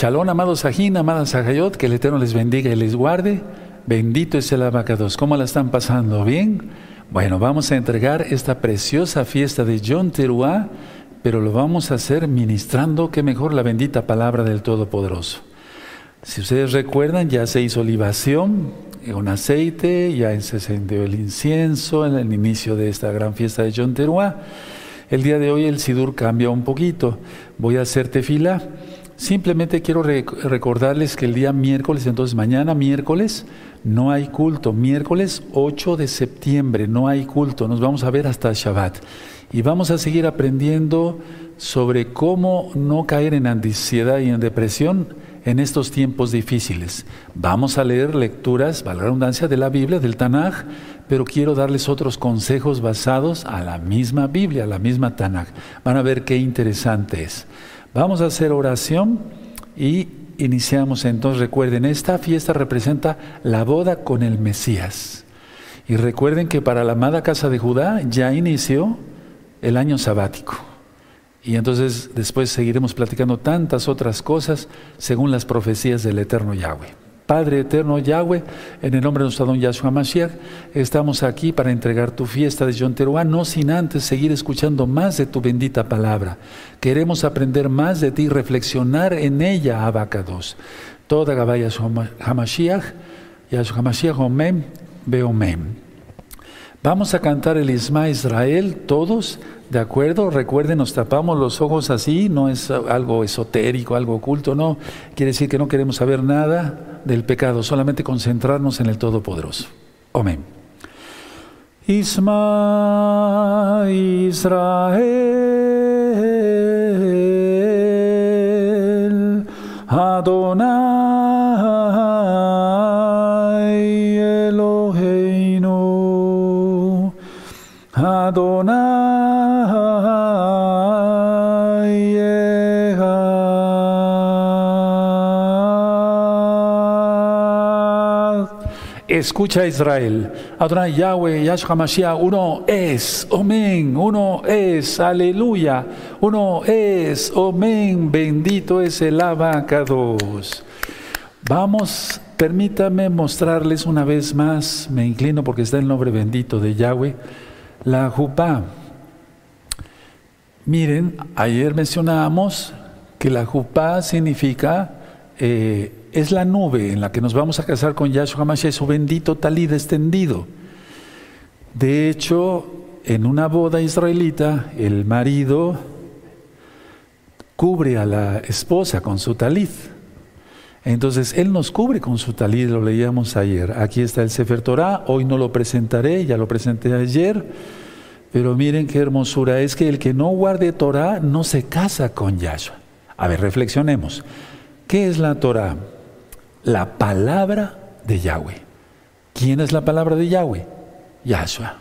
Shalom, amados Sajín, amadas Sajayot, que el Eterno les bendiga y les guarde. Bendito es el abacados. ¿Cómo la están pasando? ¿Bien? Bueno, vamos a entregar esta preciosa fiesta de John Teruá, pero lo vamos a hacer ministrando, qué mejor, la bendita palabra del Todopoderoso. Si ustedes recuerdan, ya se hizo libación con aceite, ya se encendió el incienso en el inicio de esta gran fiesta de John Teruá. El día de hoy el Sidur cambia un poquito. Voy a hacer tefila Simplemente quiero recordarles que el día miércoles, entonces mañana miércoles, no hay culto. Miércoles 8 de septiembre no hay culto. Nos vamos a ver hasta Shabbat. Y vamos a seguir aprendiendo sobre cómo no caer en ansiedad y en depresión en estos tiempos difíciles. Vamos a leer lecturas, valga la redundancia, de la Biblia, del Tanaj, pero quiero darles otros consejos basados a la misma Biblia, a la misma Tanaj. Van a ver qué interesante es. Vamos a hacer oración y iniciamos entonces. Recuerden, esta fiesta representa la boda con el Mesías. Y recuerden que para la amada casa de Judá ya inició el año sabático. Y entonces después seguiremos platicando tantas otras cosas según las profecías del eterno Yahweh. Padre eterno Yahweh, en el nombre de nuestro don Yahshua Mashiach, estamos aquí para entregar tu fiesta de Yom Teruah, no sin antes seguir escuchando más de tu bendita palabra. Queremos aprender más de ti, reflexionar en ella, Abacados. Toda Gabaya Hamashiach, Yahshua Mashiach, Omen, Beomen. Vamos a cantar el Isma Israel, todos, ¿de acuerdo? Recuerden, nos tapamos los ojos así, no es algo esotérico, algo oculto, no. Quiere decir que no queremos saber nada del pecado, solamente concentrarnos en el Todopoderoso. Amén. Isma Israel, Escucha Israel, Adonai Yahweh, Yahshua Mashiach, uno es, amén, uno es, aleluya, uno es, amén, bendito es el abacados. Vamos, permítame mostrarles una vez más, me inclino porque está el nombre bendito de Yahweh, la jupá. Miren, ayer mencionábamos que la jupá significa eh, es la nube en la que nos vamos a casar con Yahshua Mashiach, su bendito talid extendido. De hecho, en una boda israelita, el marido cubre a la esposa con su talid. Entonces, él nos cubre con su talid, lo leíamos ayer. Aquí está el Sefer Torah, hoy no lo presentaré, ya lo presenté ayer. Pero miren qué hermosura, es que el que no guarde Torah no se casa con Yahshua. A ver, reflexionemos. ¿Qué es la Torah? La palabra de Yahweh. ¿Quién es la palabra de Yahweh? Yahshua.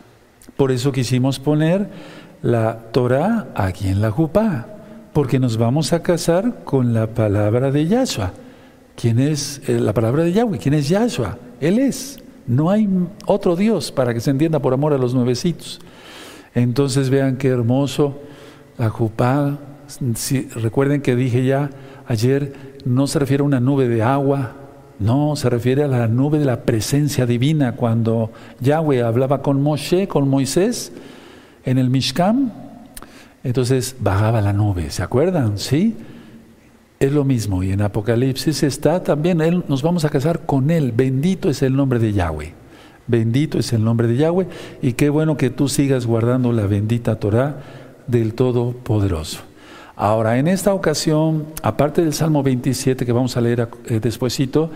Por eso quisimos poner la Torah aquí en la Jupá, porque nos vamos a casar con la palabra de Yahshua. ¿Quién es eh, la palabra de Yahweh? ¿Quién es Yahshua? Él es. No hay otro Dios para que se entienda por amor a los nuevecitos. Entonces vean qué hermoso la Jupá. recuerden que dije ya ayer no se refiere a una nube de agua, no, se refiere a la nube de la presencia divina. Cuando Yahweh hablaba con Moshe, con Moisés, en el Mishkan, entonces bajaba la nube, ¿se acuerdan? Sí. Es lo mismo, y en Apocalipsis está también, él, nos vamos a casar con Él. Bendito es el nombre de Yahweh. Bendito es el nombre de Yahweh, y qué bueno que tú sigas guardando la bendita Torah del Todopoderoso. Ahora, en esta ocasión, aparte del Salmo 27 que vamos a leer eh, despuesito,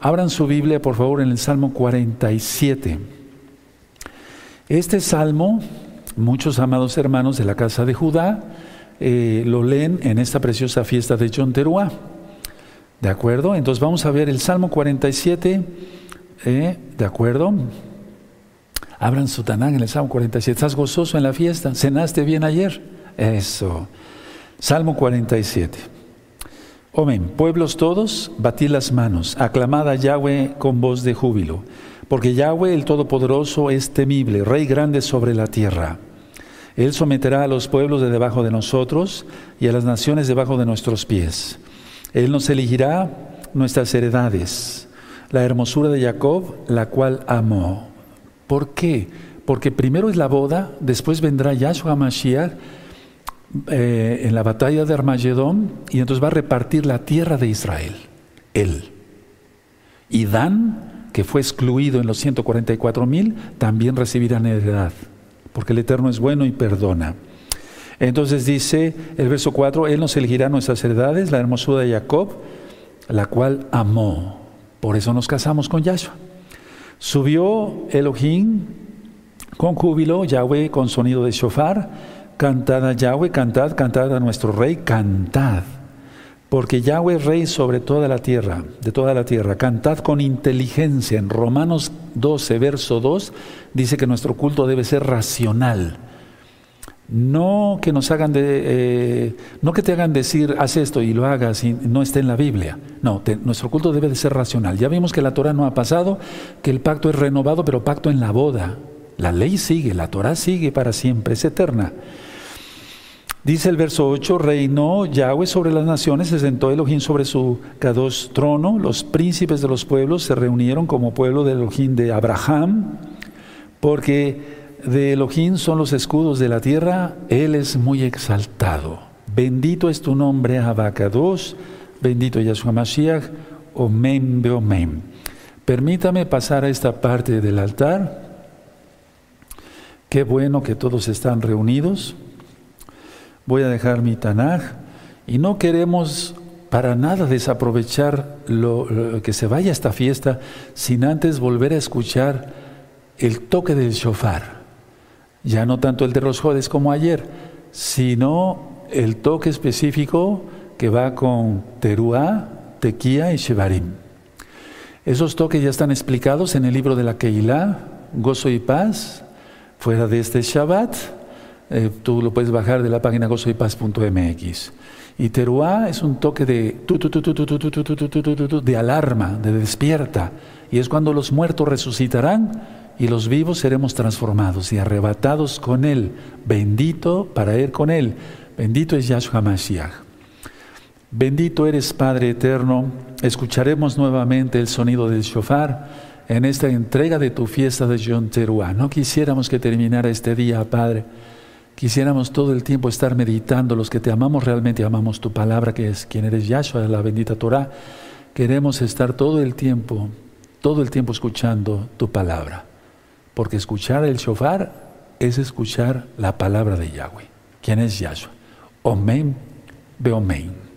abran su Biblia, por favor, en el Salmo 47. Este salmo, muchos amados hermanos de la casa de Judá, eh, lo leen en esta preciosa fiesta de John Teruá. ¿De acuerdo? Entonces vamos a ver el Salmo 47. Eh, ¿De acuerdo? Abran su Tanán en el Salmo 47. ¿Estás gozoso en la fiesta? ¿Cenaste bien ayer? Eso. Salmo 47. Amén. Pueblos todos, batid las manos, aclamad a Yahweh con voz de júbilo, porque Yahweh el Todopoderoso es temible, Rey grande sobre la tierra. Él someterá a los pueblos de debajo de nosotros y a las naciones debajo de nuestros pies. Él nos elegirá nuestras heredades, la hermosura de Jacob, la cual amó. ¿Por qué? Porque primero es la boda, después vendrá Yahshua Mashiach eh, en la batalla de Armagedón y entonces va a repartir la tierra de Israel. Él. Y Dan, que fue excluido en los 144 mil, también recibirán heredad, porque el Eterno es bueno y perdona. Entonces dice el verso 4, Él nos elegirá nuestras heredades, la hermosura de Jacob, la cual amó. Por eso nos casamos con Yahshua. Subió Elohim con júbilo, Yahweh con sonido de shofar, cantad a Yahweh, cantad, cantad a nuestro rey, cantad. Porque Yahweh es rey sobre toda la tierra, de toda la tierra. Cantad con inteligencia. En Romanos 12, verso 2, dice que nuestro culto debe ser racional. No que nos hagan de, eh, no que te hagan decir, haz esto y lo hagas y no esté en la Biblia. No, nuestro culto debe de ser racional. Ya vimos que la Torah no ha pasado, que el pacto es renovado, pero pacto en la boda. La ley sigue, la Torah sigue para siempre, es eterna. Dice el verso 8, reinó Yahweh sobre las naciones, se sentó Elohim sobre su Kadosh trono, los príncipes de los pueblos se reunieron como pueblo de Elohim de Abraham, porque de Elohim son los escudos de la tierra, Él es muy exaltado. Bendito es tu nombre, Abacados, bendito Yahshua Mashiach, Omen Beomen. Permítame pasar a esta parte del altar. Qué bueno que todos están reunidos. Voy a dejar mi Tanaj y no queremos para nada desaprovechar lo, que se vaya esta fiesta sin antes volver a escuchar el toque del shofar. Ya no tanto el de los jodes como ayer, sino el toque específico que va con teruá, tequía y shevarim. Esos toques ya están explicados en el libro de la Keilah, Gozo y Paz, fuera de este Shabbat. Eh, tú lo puedes bajar de la página gozoypaz.mx. Y teruá es un toque de de alarma, de despierta. Y es cuando los muertos resucitarán y los vivos seremos transformados y arrebatados con Él. Bendito para ir con Él. Bendito es Yahshua Mashiach. Bendito eres Padre eterno. Escucharemos nuevamente el sonido del shofar en esta entrega de tu fiesta de Yom Teruah. No quisiéramos que terminara este día, Padre. Quisiéramos todo el tiempo estar meditando, los que te amamos realmente amamos tu palabra, que es quien eres Yahshua, la bendita Torah. Queremos estar todo el tiempo, todo el tiempo escuchando tu palabra porque escuchar el shofar es escuchar la palabra de Yahweh. ¿Quién es Yahshua? Omen, Beomen.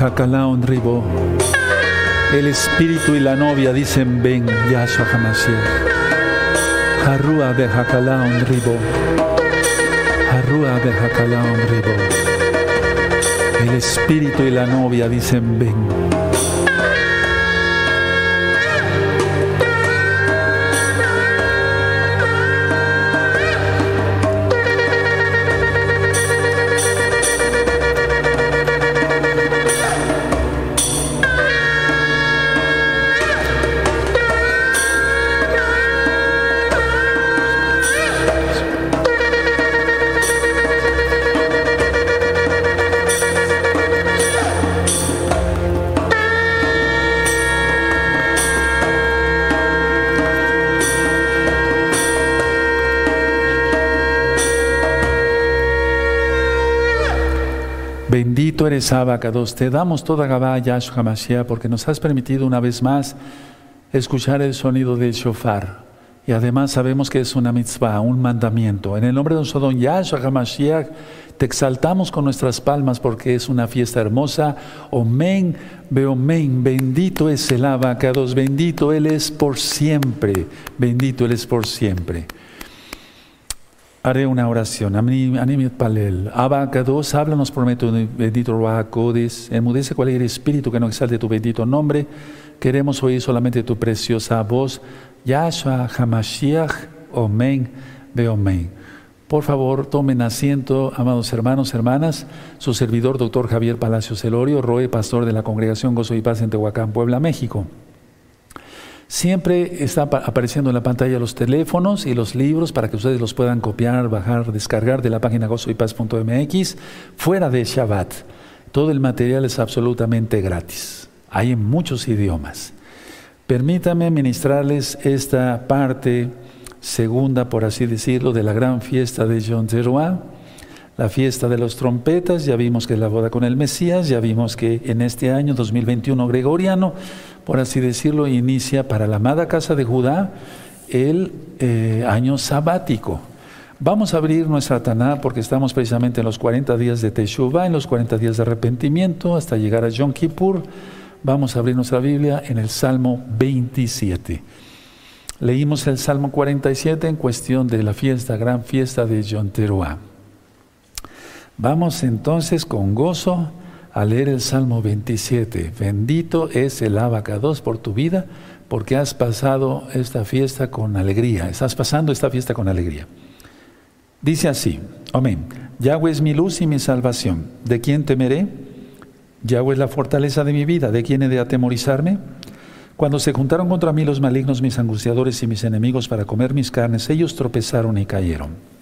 Ribo. El espíritu y la novia dicen ven, Yahshua Hamashiach. Harua de Hakalaon Ribo. Harua de Hakalaon Ribo. El espíritu y la novia dicen ven. Bendito eres Abacados, te damos toda Gabá Yahshua Mashiach porque nos has permitido una vez más escuchar el sonido del shofar. Y además sabemos que es una mitzvah, un mandamiento. En el nombre de nuestro don Yahshua HaMashiach, te exaltamos con nuestras palmas porque es una fiesta hermosa. Omen, Beomen, bendito es el Abacados, bendito Él es por siempre, bendito Él es por siempre. Haré una oración. Animit palel. Abacados, háblanos por medio de bendito Ruacodes. Enmudece cualquier espíritu que no exalte tu bendito nombre. Queremos oír solamente tu preciosa voz. Yahshua Hamashiach. Omen. Beomen. Por favor, tomen asiento, amados hermanos, hermanas. Su servidor, doctor Javier Palacios Elorio, Roe, pastor de la Congregación Gozo y Paz en Tehuacán, Puebla, México. Siempre está apareciendo en la pantalla los teléfonos y los libros para que ustedes los puedan copiar, bajar, descargar de la página gozoypaz.mx fuera de Shabbat. Todo el material es absolutamente gratis. Hay en muchos idiomas. Permítame ministrarles esta parte segunda, por así decirlo, de la gran fiesta de Jean Teruá, la fiesta de los trompetas. Ya vimos que es la boda con el Mesías, ya vimos que en este año 2021 gregoriano por así decirlo, inicia para la amada casa de Judá el eh, año sabático. Vamos a abrir nuestra Taná porque estamos precisamente en los 40 días de Teshuvah, en los 40 días de arrepentimiento, hasta llegar a Yom Kippur. Vamos a abrir nuestra Biblia en el Salmo 27. Leímos el Salmo 47 en cuestión de la fiesta, gran fiesta de Yom. Vamos entonces con gozo a leer el Salmo 27. Bendito es el abacados por tu vida, porque has pasado esta fiesta con alegría. Estás pasando esta fiesta con alegría. Dice así, amén. Yahweh es mi luz y mi salvación. ¿De quién temeré? Yahweh es la fortaleza de mi vida. ¿De quién he de atemorizarme? Cuando se juntaron contra mí los malignos, mis angustiadores y mis enemigos para comer mis carnes, ellos tropezaron y cayeron.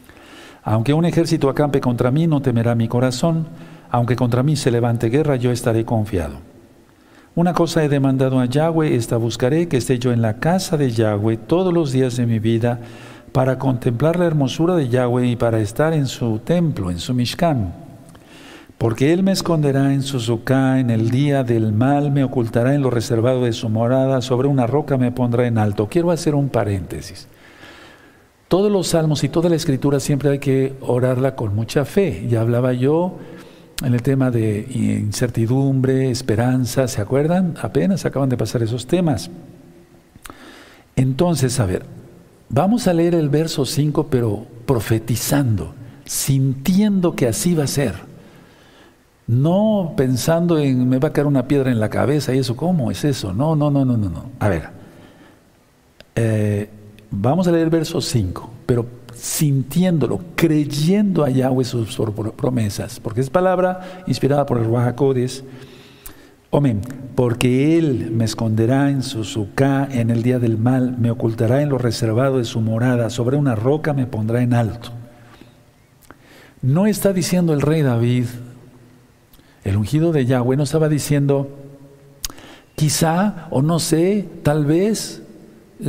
Aunque un ejército acampe contra mí, no temerá mi corazón aunque contra mí se levante guerra, yo estaré confiado. Una cosa he demandado a Yahweh, esta buscaré, que esté yo en la casa de Yahweh todos los días de mi vida, para contemplar la hermosura de Yahweh y para estar en su templo, en su Mishkan. Porque Él me esconderá en su suká, en el día del mal me ocultará en lo reservado de su morada, sobre una roca me pondrá en alto. Quiero hacer un paréntesis. Todos los salmos y toda la escritura siempre hay que orarla con mucha fe. Ya hablaba yo en el tema de incertidumbre, esperanza, ¿se acuerdan? Apenas acaban de pasar esos temas. Entonces, a ver, vamos a leer el verso 5, pero profetizando, sintiendo que así va a ser. No pensando en me va a caer una piedra en la cabeza y eso, ¿cómo es eso? No, no, no, no, no, no. A ver, eh, vamos a leer el verso 5, pero sintiéndolo, creyendo a Yahweh sus promesas, porque es palabra inspirada por el Ruajacodes. Amén. Porque Él me esconderá en su suká en el día del mal, me ocultará en lo reservado de su morada, sobre una roca me pondrá en alto. No está diciendo el rey David, el ungido de Yahweh, no estaba diciendo, quizá o no sé, tal vez,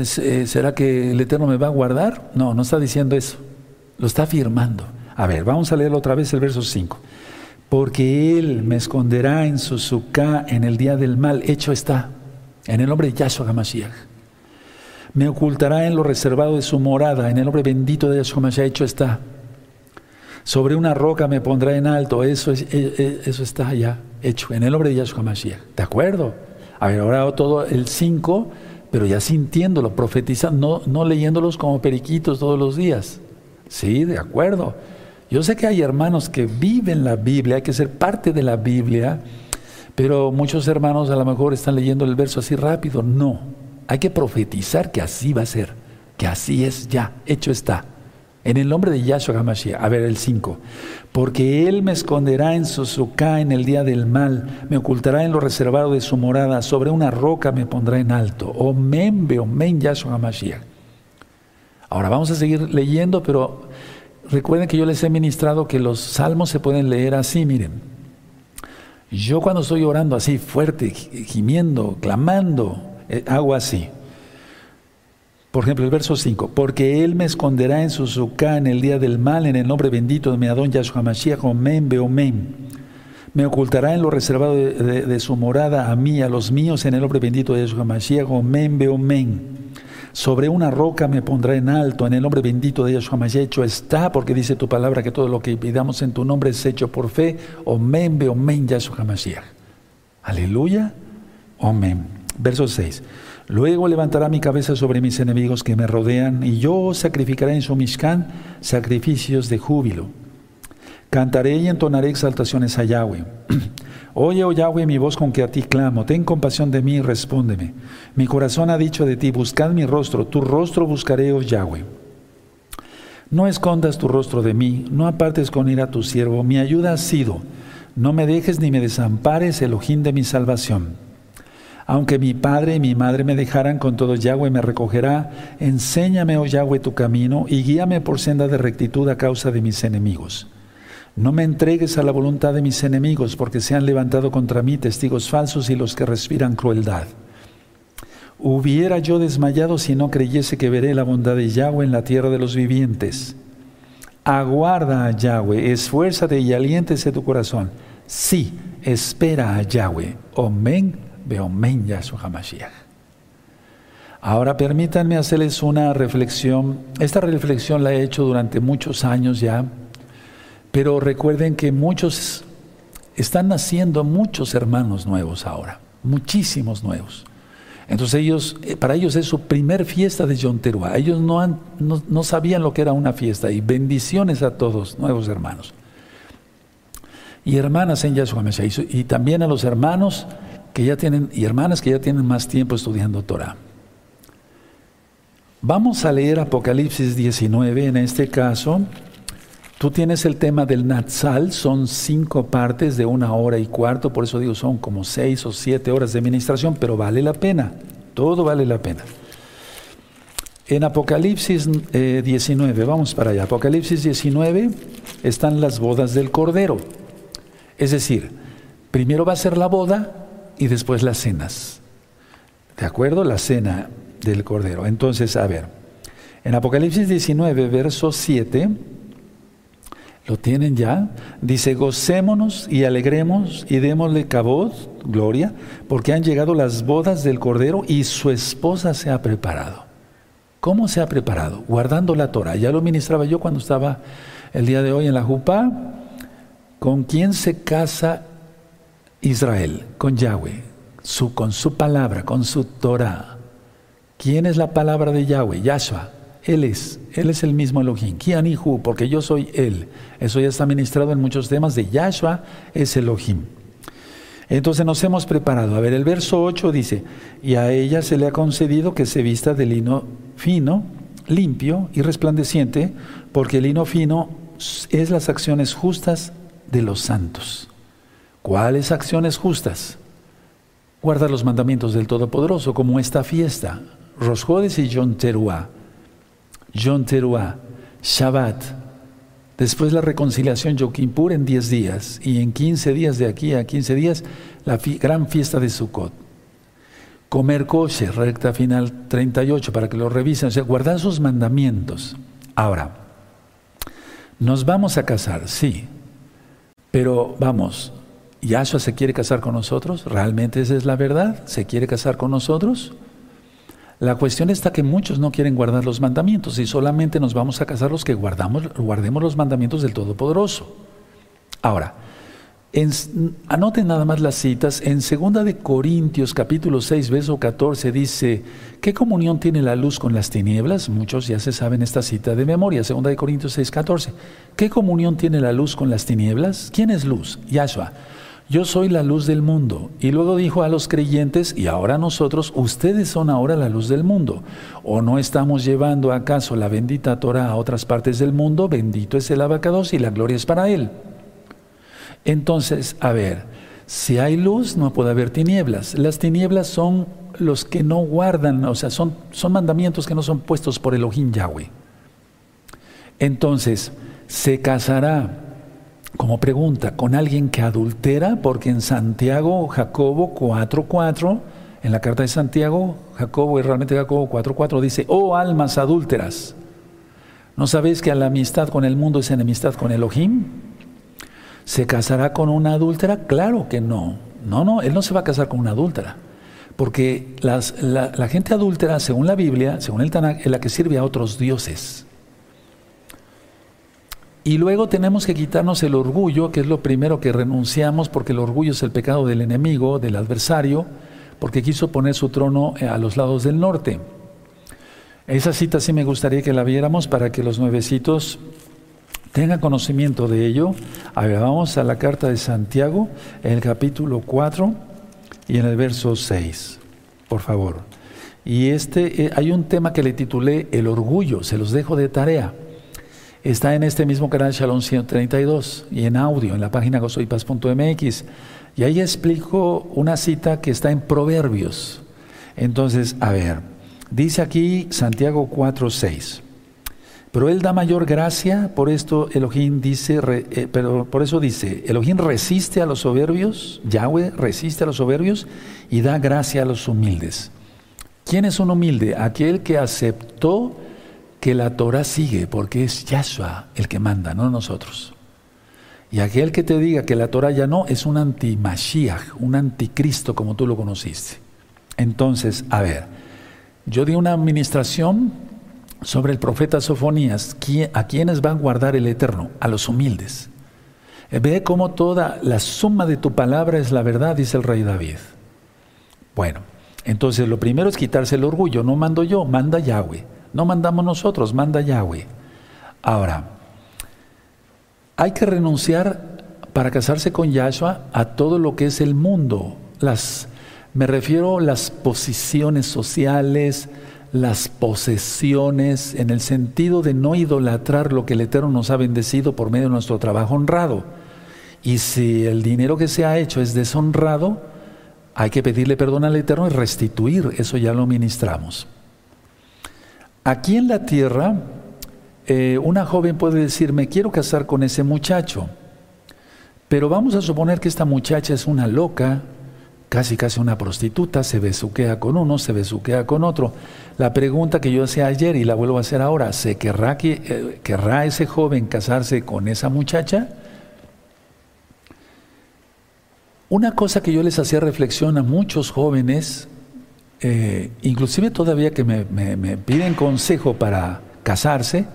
¿será que el Eterno me va a guardar? No, no está diciendo eso. Lo está afirmando. A ver, vamos a leer otra vez el verso 5. Porque Él me esconderá en su suká en el día del mal. Hecho está. En el nombre de Yahshua HaMashiach. Me ocultará en lo reservado de su morada. En el nombre bendito de Yahshua HaMashiach. Hecho está. Sobre una roca me pondrá en alto. Eso, es, eh, eh, eso está ya hecho. En el nombre de Yahshua HaMashiach. ¿De acuerdo? A ver, ahora todo el 5 pero ya sintiéndolo, profetizando, no, no leyéndolos como periquitos todos los días. Sí, de acuerdo. Yo sé que hay hermanos que viven la Biblia, hay que ser parte de la Biblia, pero muchos hermanos a lo mejor están leyendo el verso así rápido. No, hay que profetizar que así va a ser, que así es ya, hecho está. En el nombre de Yahshua HaMashiach. A ver, el 5. Porque Él me esconderá en su en el día del mal, me ocultará en lo reservado de su morada, sobre una roca me pondrá en alto. Omen, omen Yahshua HaMashiach. Ahora vamos a seguir leyendo, pero recuerden que yo les he ministrado que los salmos se pueden leer así, miren. Yo cuando estoy orando así fuerte, gimiendo, clamando, eh, hago así. Por ejemplo, el verso 5, porque Él me esconderá en su suká en el día del mal, en el nombre bendito de mi Adón Yahshua Mashiach, Omen, Beomen. Me ocultará en lo reservado de, su morada a mí, a los míos, en el nombre bendito de Yahshua Mashiach, Omen, Beomen. Sobre una roca me pondrá en alto, en el nombre bendito de Yahshua Mashiach, hecho está, porque dice tu palabra que todo lo que pidamos en tu nombre es hecho por fe, Omen, Beomen, Yahshua Mashiach. Aleluya, Omen. Verso 6. Luego levantará mi cabeza sobre mis enemigos que me rodean, y yo sacrificaré en su Mishkan sacrificios de júbilo. Cantaré y entonaré exaltaciones a Yahweh. Oye, oh Yahweh, mi voz con que a ti clamo. Ten compasión de mí y respóndeme. Mi corazón ha dicho de ti, buscad mi rostro. Tu rostro buscaré, oh Yahweh. No escondas tu rostro de mí, no apartes con ira a tu siervo. Mi ayuda ha sido. No me dejes ni me desampares, el ojín de mi salvación. Aunque mi padre y mi madre me dejaran, con todo Yahweh me recogerá. Enséñame, oh Yahweh, tu camino y guíame por senda de rectitud a causa de mis enemigos. No me entregues a la voluntad de mis enemigos, porque se han levantado contra mí testigos falsos y los que respiran crueldad. Hubiera yo desmayado si no creyese que veré la bondad de Yahweh en la tierra de los vivientes. Aguarda a Yahweh, esfuérzate y aliéntese tu corazón. Sí, espera a Yahweh. Amén Beomen Yahshua HaMashiach. Ahora permítanme hacerles una reflexión. Esta reflexión la he hecho durante muchos años ya, pero recuerden que muchos están naciendo muchos hermanos nuevos ahora, muchísimos nuevos. Entonces ellos, eh, para ellos es su primer fiesta de Yom Ellos no, han, no, sabían lo que era una fiesta y bendiciones a todos, nuevos hermanos. Y hermanas en Yahshua Mashiach. Y también a los hermanos que ya tienen, y hermanas que ya tienen más tiempo estudiando Torah. Vamos a leer Apocalipsis 19, en este caso, tú tienes el tema del Natsal, son cinco partes de una hora y cuarto, por eso digo, son como seis o siete horas de administración, pero vale la pena, todo vale la pena. En Apocalipsis 19, eh, vamos para allá, Apocalipsis 19 están las bodas del Cordero, es decir, primero va a ser la boda, y después las cenas. ¿De acuerdo? La cena del Cordero. Entonces, a ver, en Apocalipsis 19, verso 7, ¿lo tienen ya? Dice, gocémonos y alegremos y démosle cabot, gloria, porque han llegado las bodas del Cordero y su esposa se ha preparado. ¿Cómo se ha preparado? Guardando la Torah. Ya lo ministraba yo cuando estaba el día de hoy en la Jupá. ¿Con quién se casa Israel, con Yahweh, su, con su palabra, con su Torah. ¿Quién es la palabra de Yahweh? Yahshua. Él es, Él es el mismo Elohim. Kianihu, porque yo soy Él. Eso ya está ministrado en muchos temas de Yahshua es Elohim. Entonces nos hemos preparado. A ver, el verso 8 dice, y a ella se le ha concedido que se vista de lino fino, limpio y resplandeciente, porque el lino fino es las acciones justas de los santos. ¿Cuáles acciones justas? Guardar los mandamientos del Todopoderoso, como esta fiesta, Rosjodes y Yom Teruah. Yom Teruah, Shabbat. Después la reconciliación Yom Kippur en 10 días. Y en 15 días, de aquí a 15 días, la gran fiesta de Sukkot. Comer kosher, recta final 38, para que lo revisen. O sea, guardar sus mandamientos. Ahora, nos vamos a casar, sí. Pero vamos, ¿Yahshua se quiere casar con nosotros? ¿Realmente esa es la verdad? ¿Se quiere casar con nosotros? La cuestión está que muchos no quieren guardar los mandamientos y solamente nos vamos a casar los que guardamos, guardemos los mandamientos del Todopoderoso. Ahora, anoten nada más las citas. En 2 de Corintios capítulo 6, verso 14 dice, ¿qué comunión tiene la luz con las tinieblas? Muchos ya se saben esta cita de memoria, 2 de Corintios 6, 14. ¿Qué comunión tiene la luz con las tinieblas? ¿Quién es luz? Yahshua. Yo soy la luz del mundo. Y luego dijo a los creyentes, y ahora nosotros, ustedes son ahora la luz del mundo. ¿O no estamos llevando acaso la bendita Torah a otras partes del mundo? Bendito es el abacados y la gloria es para él. Entonces, a ver, si hay luz, no puede haber tinieblas. Las tinieblas son los que no guardan, o sea, son, son mandamientos que no son puestos por Elohim Yahweh. Entonces, se casará, como pregunta, con alguien que adultera, porque en Santiago, Jacobo 4.4, en la carta de Santiago, Jacobo, y realmente Jacobo 4.4 dice, oh almas adúlteras, ¿no sabéis que la amistad con el mundo es enemistad con Elohim? ¿Se casará con una adúltera? Claro que no. No, no, él no se va a casar con una adúltera. Porque la, gente adúltera, según la Biblia, según el Tanakh, es la que sirve a otros dioses. Y luego tenemos que quitarnos el orgullo, que es lo primero que renunciamos, porque el orgullo es el pecado del enemigo, del adversario, porque quiso poner su trono eh, a los lados del norte. Esa cita sí me gustaría que la viéramos para que los nuevecitos tenga conocimiento de ello. A vamos a la carta de Santiago, en el capítulo 4 y en el verso 6, por favor. Y este, eh, hay un tema que le titulé El orgullo, se los dejo de tarea. Está en este mismo canal Shalom 132 y en audio, en la página gozoypaz.mx. Y ahí explico una cita que está en Proverbios. Entonces, a ver, dice aquí Santiago 4, 6. Pero Él da mayor gracia, por esto Elohim dice, eh, pero por eso dice, Elohim resiste a los soberbios, Yahweh resiste a los soberbios y da gracia a los humildes. ¿Quién es un humilde? Aquel que aceptó que la Torah sigue, porque es Yahshua el que manda, no nosotros. Y aquel que te diga que la Torah ya no, es un anti-Mashiach, un anticristo como tú lo conociste. Entonces, a ver, yo di una administración sobre el profeta Sofonías, a quienes van a guardar el Eterno, a los humildes. Ve cómo toda la suma de tu palabra es la verdad, dice el rey David. Bueno, entonces lo primero es quitarse el orgullo, no mando yo, manda Yahweh. No mandamos nosotros, manda Yahweh. Ahora, hay que renunciar para casarse con Yahshua a todo lo que es el mundo. Las, me refiero a las posiciones sociales, las posesiones en el sentido de no idolatrar lo que el Eterno nos ha bendecido por medio de nuestro trabajo honrado. Y si el dinero que se ha hecho es deshonrado, hay que pedirle perdón al Eterno y restituir, eso ya lo ministramos. Aquí en la tierra, eh, una joven puede decir, me quiero casar con ese muchacho, pero vamos a suponer que esta muchacha es una loca, casi casi una prostituta, se besuquea con uno, se besuquea con otro. La pregunta que yo hacía ayer y la vuelvo a hacer ahora, ¿se querrá, que, eh, ¿querrá ese joven casarse con esa muchacha? Una cosa que yo les hacía reflexión a muchos jóvenes, eh, inclusive todavía que me, piden consejo para casarse,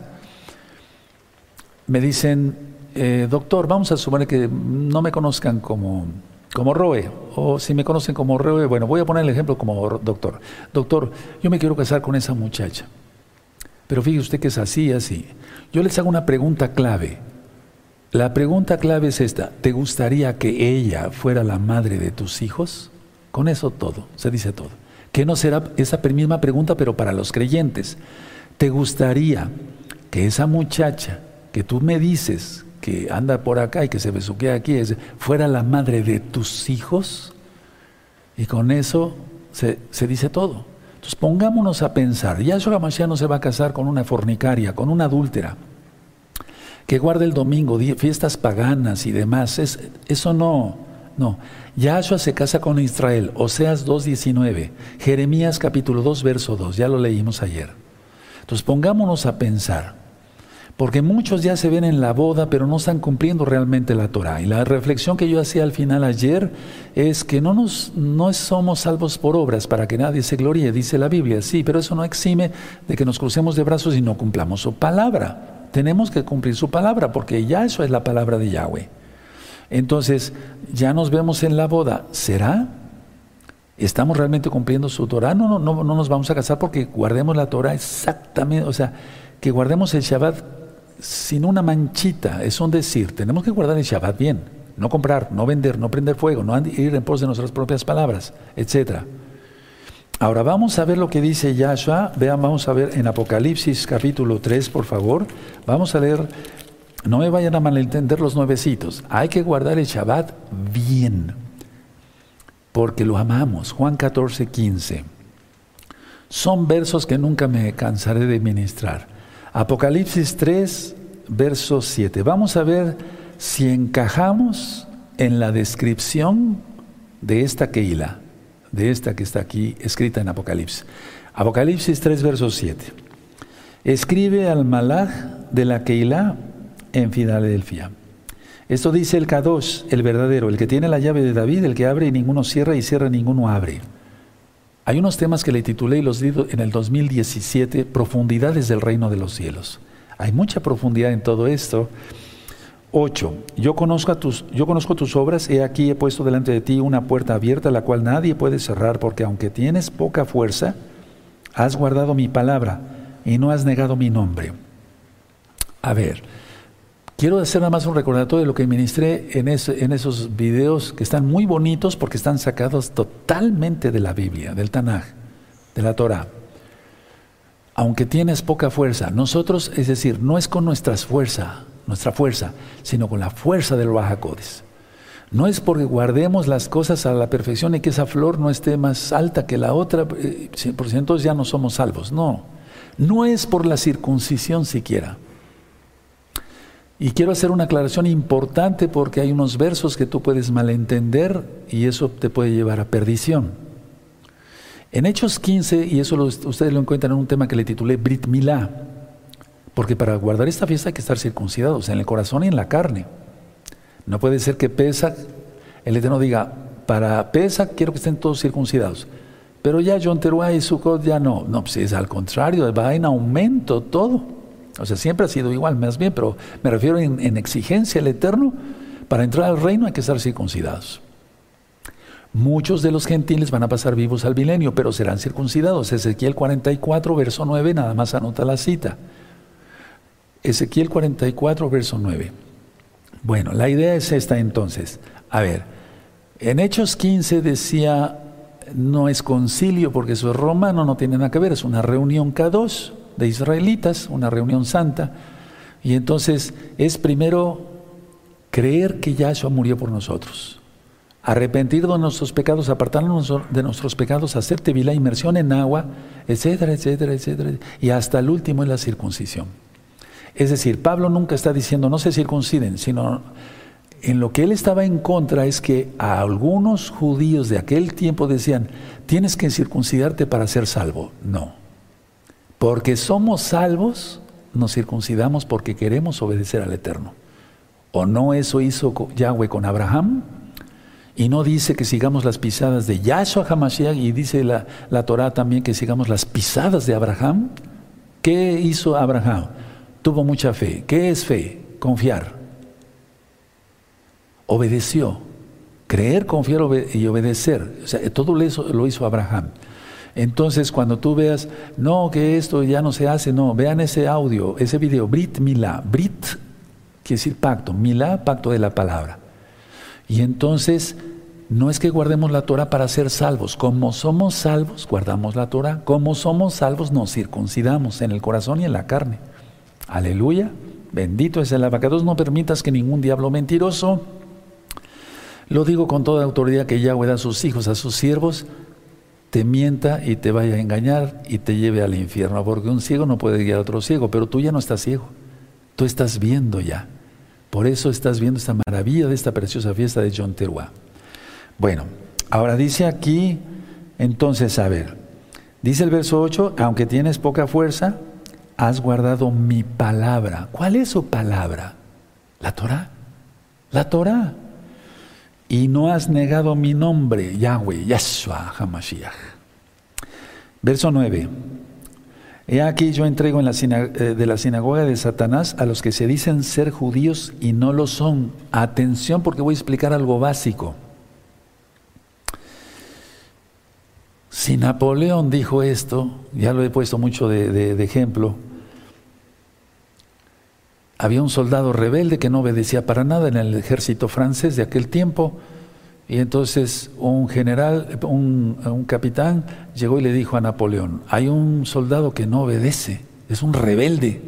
me dicen, eh, doctor, vamos a suponer que no me conozcan como como Roe, o si me conocen como Roe, bueno, voy a poner el ejemplo como doctor. Doctor, yo me quiero casar con esa muchacha, pero fíjese usted que es así, así. Yo les hago una pregunta clave. La pregunta clave es esta, ¿te gustaría que ella fuera la madre de tus hijos? Con eso todo, se dice todo. Que no será esa misma pregunta, pero para los creyentes. ¿Te gustaría que esa muchacha que tú me dices que anda por acá y que se besuquea aquí, fuera la madre de tus hijos, y con eso se, dice todo. Entonces pongámonos a pensar, Yahshua Mashiach no se va a casar con una fornicaria, con una adúltera, que guarde el domingo, fiestas paganas y demás, es, eso no, no. Yahshua se casa con Israel, Oseas 2.19, Jeremías capítulo 2, verso 2, ya lo leímos ayer. Entonces pongámonos a pensar, porque muchos ya se ven en la boda, pero no están cumpliendo realmente la Torah. Y la reflexión que yo hacía al final ayer es que no, nos, no somos salvos por obras para que nadie se gloríe, dice la Biblia. Sí, pero eso no exime de que nos crucemos de brazos y no cumplamos su palabra. Tenemos que cumplir su palabra, porque ya eso es la palabra de Yahweh. Entonces, ya nos vemos en la boda. ¿Será? ¿Estamos realmente cumpliendo su Torah? No, no, no, no nos vamos a casar porque guardemos la Torah exactamente, o sea, que guardemos el Shabbat sin una manchita, es un decir, tenemos que guardar el Shabbat bien, no comprar, no vender, no prender fuego, no ir en pos de nuestras propias palabras, etc. Ahora vamos a ver lo que dice Yahshua, vean, vamos a ver en Apocalipsis capítulo 3, por favor, vamos a leer, no me vayan a malentender los nuevecitos, hay que guardar el Shabbat bien porque lo amamos. Juan 14, 15. Son versos que nunca me cansaré de ministrar. Apocalipsis 3, verso 7. Vamos a ver si encajamos en la descripción de esta Keila, de esta que está aquí escrita en Apocalipsis. Apocalipsis 3, verso 7. Escribe al Malach de la Keilah en Filadelfia. Esto dice el Kadosh, el verdadero, el que tiene la llave de David, el que abre y ninguno cierra y cierra y ninguno abre. Hay unos temas que le titulé y los di en el 2017, Profundidades del Reino de los Cielos. Hay mucha profundidad en todo esto. 8. Yo conozco, tus, yo conozco tus obras, he aquí he puesto delante de ti una puerta abierta, la cual nadie puede cerrar, porque aunque tienes poca fuerza, has guardado mi palabra y no has negado mi nombre. A ver, Quiero hacer nada más un recordatorio de lo que ministré en, esos videos que están muy bonitos porque están sacados totalmente de la Biblia, del Tanaj, de la Torah. Aunque tienes poca fuerza, nosotros, es decir, no es con nuestra fuerza, nuestra fuerza, sino con la fuerza del Bajacodes. No es porque guardemos las cosas a la perfección y que esa flor no esté más alta que la otra, eh, por entonces ya no somos salvos. No, no es por la circuncisión siquiera. Y quiero hacer una aclaración importante porque hay unos versos que tú puedes malentender y eso te puede llevar a perdición. En Hechos 15, y eso ustedes lo encuentran en un tema que le titulé Brit Milá, porque para guardar esta fiesta hay que estar circuncidados en el corazón y en la carne. No puede ser que pesa, el Eterno diga, para pesa quiero que estén todos circuncidados. Pero ya John Teruá y Sukkot ya no. No, pues es al contrario, va en aumento todo. O sea, siempre ha sido igual, más bien, pero me refiero en, exigencia al Eterno. Para entrar al reino hay que estar circuncidados. Muchos de los gentiles van a pasar vivos al milenio, pero serán circuncidados. Ezequiel 44, verso 9, nada más anota la cita. Ezequiel 44, verso 9. Bueno, la idea es esta entonces. A ver, en Hechos 15 decía, no es concilio porque eso es romano, no tiene nada que ver, es una reunión K2 de israelitas, una reunión santa, y entonces es primero creer que Yahshua murió por nosotros, arrepentir de nuestros pecados, apartarnos de nuestros pecados, hacer la inmersión en agua, etcétera, etcétera, etcétera, y hasta el último es la circuncisión. Es decir, Pablo nunca está diciendo no se circunciden, sino en lo que él estaba en contra es que a algunos judíos de aquel tiempo decían, tienes que circuncidarte para ser salvo. No. Porque somos salvos, nos circuncidamos porque queremos obedecer al Eterno. ¿O no eso hizo Yahweh con Abraham? Y no dice que sigamos las pisadas de Yahshua HaMashiach y dice la, la Torah también que sigamos las pisadas de Abraham. ¿Qué hizo Abraham? Tuvo mucha fe. ¿Qué es fe? Confiar. Obedeció. Creer, confiar y obedecer. O sea, todo lo hizo Abraham. Entonces, cuando tú veas, no, que esto ya no se hace, no, vean ese audio, ese video, Brit Milá. Brit quiere decir pacto, Milá, pacto de la palabra. Y entonces, no es que guardemos la Torah para ser salvos. Como somos salvos, guardamos la Torah. Como somos salvos, nos circuncidamos en el corazón y en la carne. Aleluya. Bendito es el abacados. No permitas que ningún diablo mentiroso, lo digo con toda autoridad que Yahweh da a sus hijos, a sus siervos, te mienta y te vaya a engañar y te lleve al infierno, porque un ciego no puede guiar a otro ciego, pero tú ya no estás ciego, tú estás viendo ya. Por eso estás viendo esta maravilla de esta preciosa fiesta de John Teruá. Bueno, ahora dice aquí, entonces, a ver, dice el verso 8, aunque tienes poca fuerza, has guardado mi palabra. ¿Cuál es su palabra? La Torah. La Torah y no has negado mi nombre, Yahweh, Yahshua HaMashiach. Verso 9. He aquí yo entrego en la eh, de la sinagoga de Satanás a los que se dicen ser judíos y no lo son. Atención porque voy a explicar algo básico. Si Napoleón dijo esto, ya lo he puesto mucho de, ejemplo, había un soldado rebelde que no obedecía para nada en el ejército francés de aquel tiempo, y entonces un general, un, capitán llegó y le dijo a Napoleón, hay un soldado que no obedece, es un rebelde.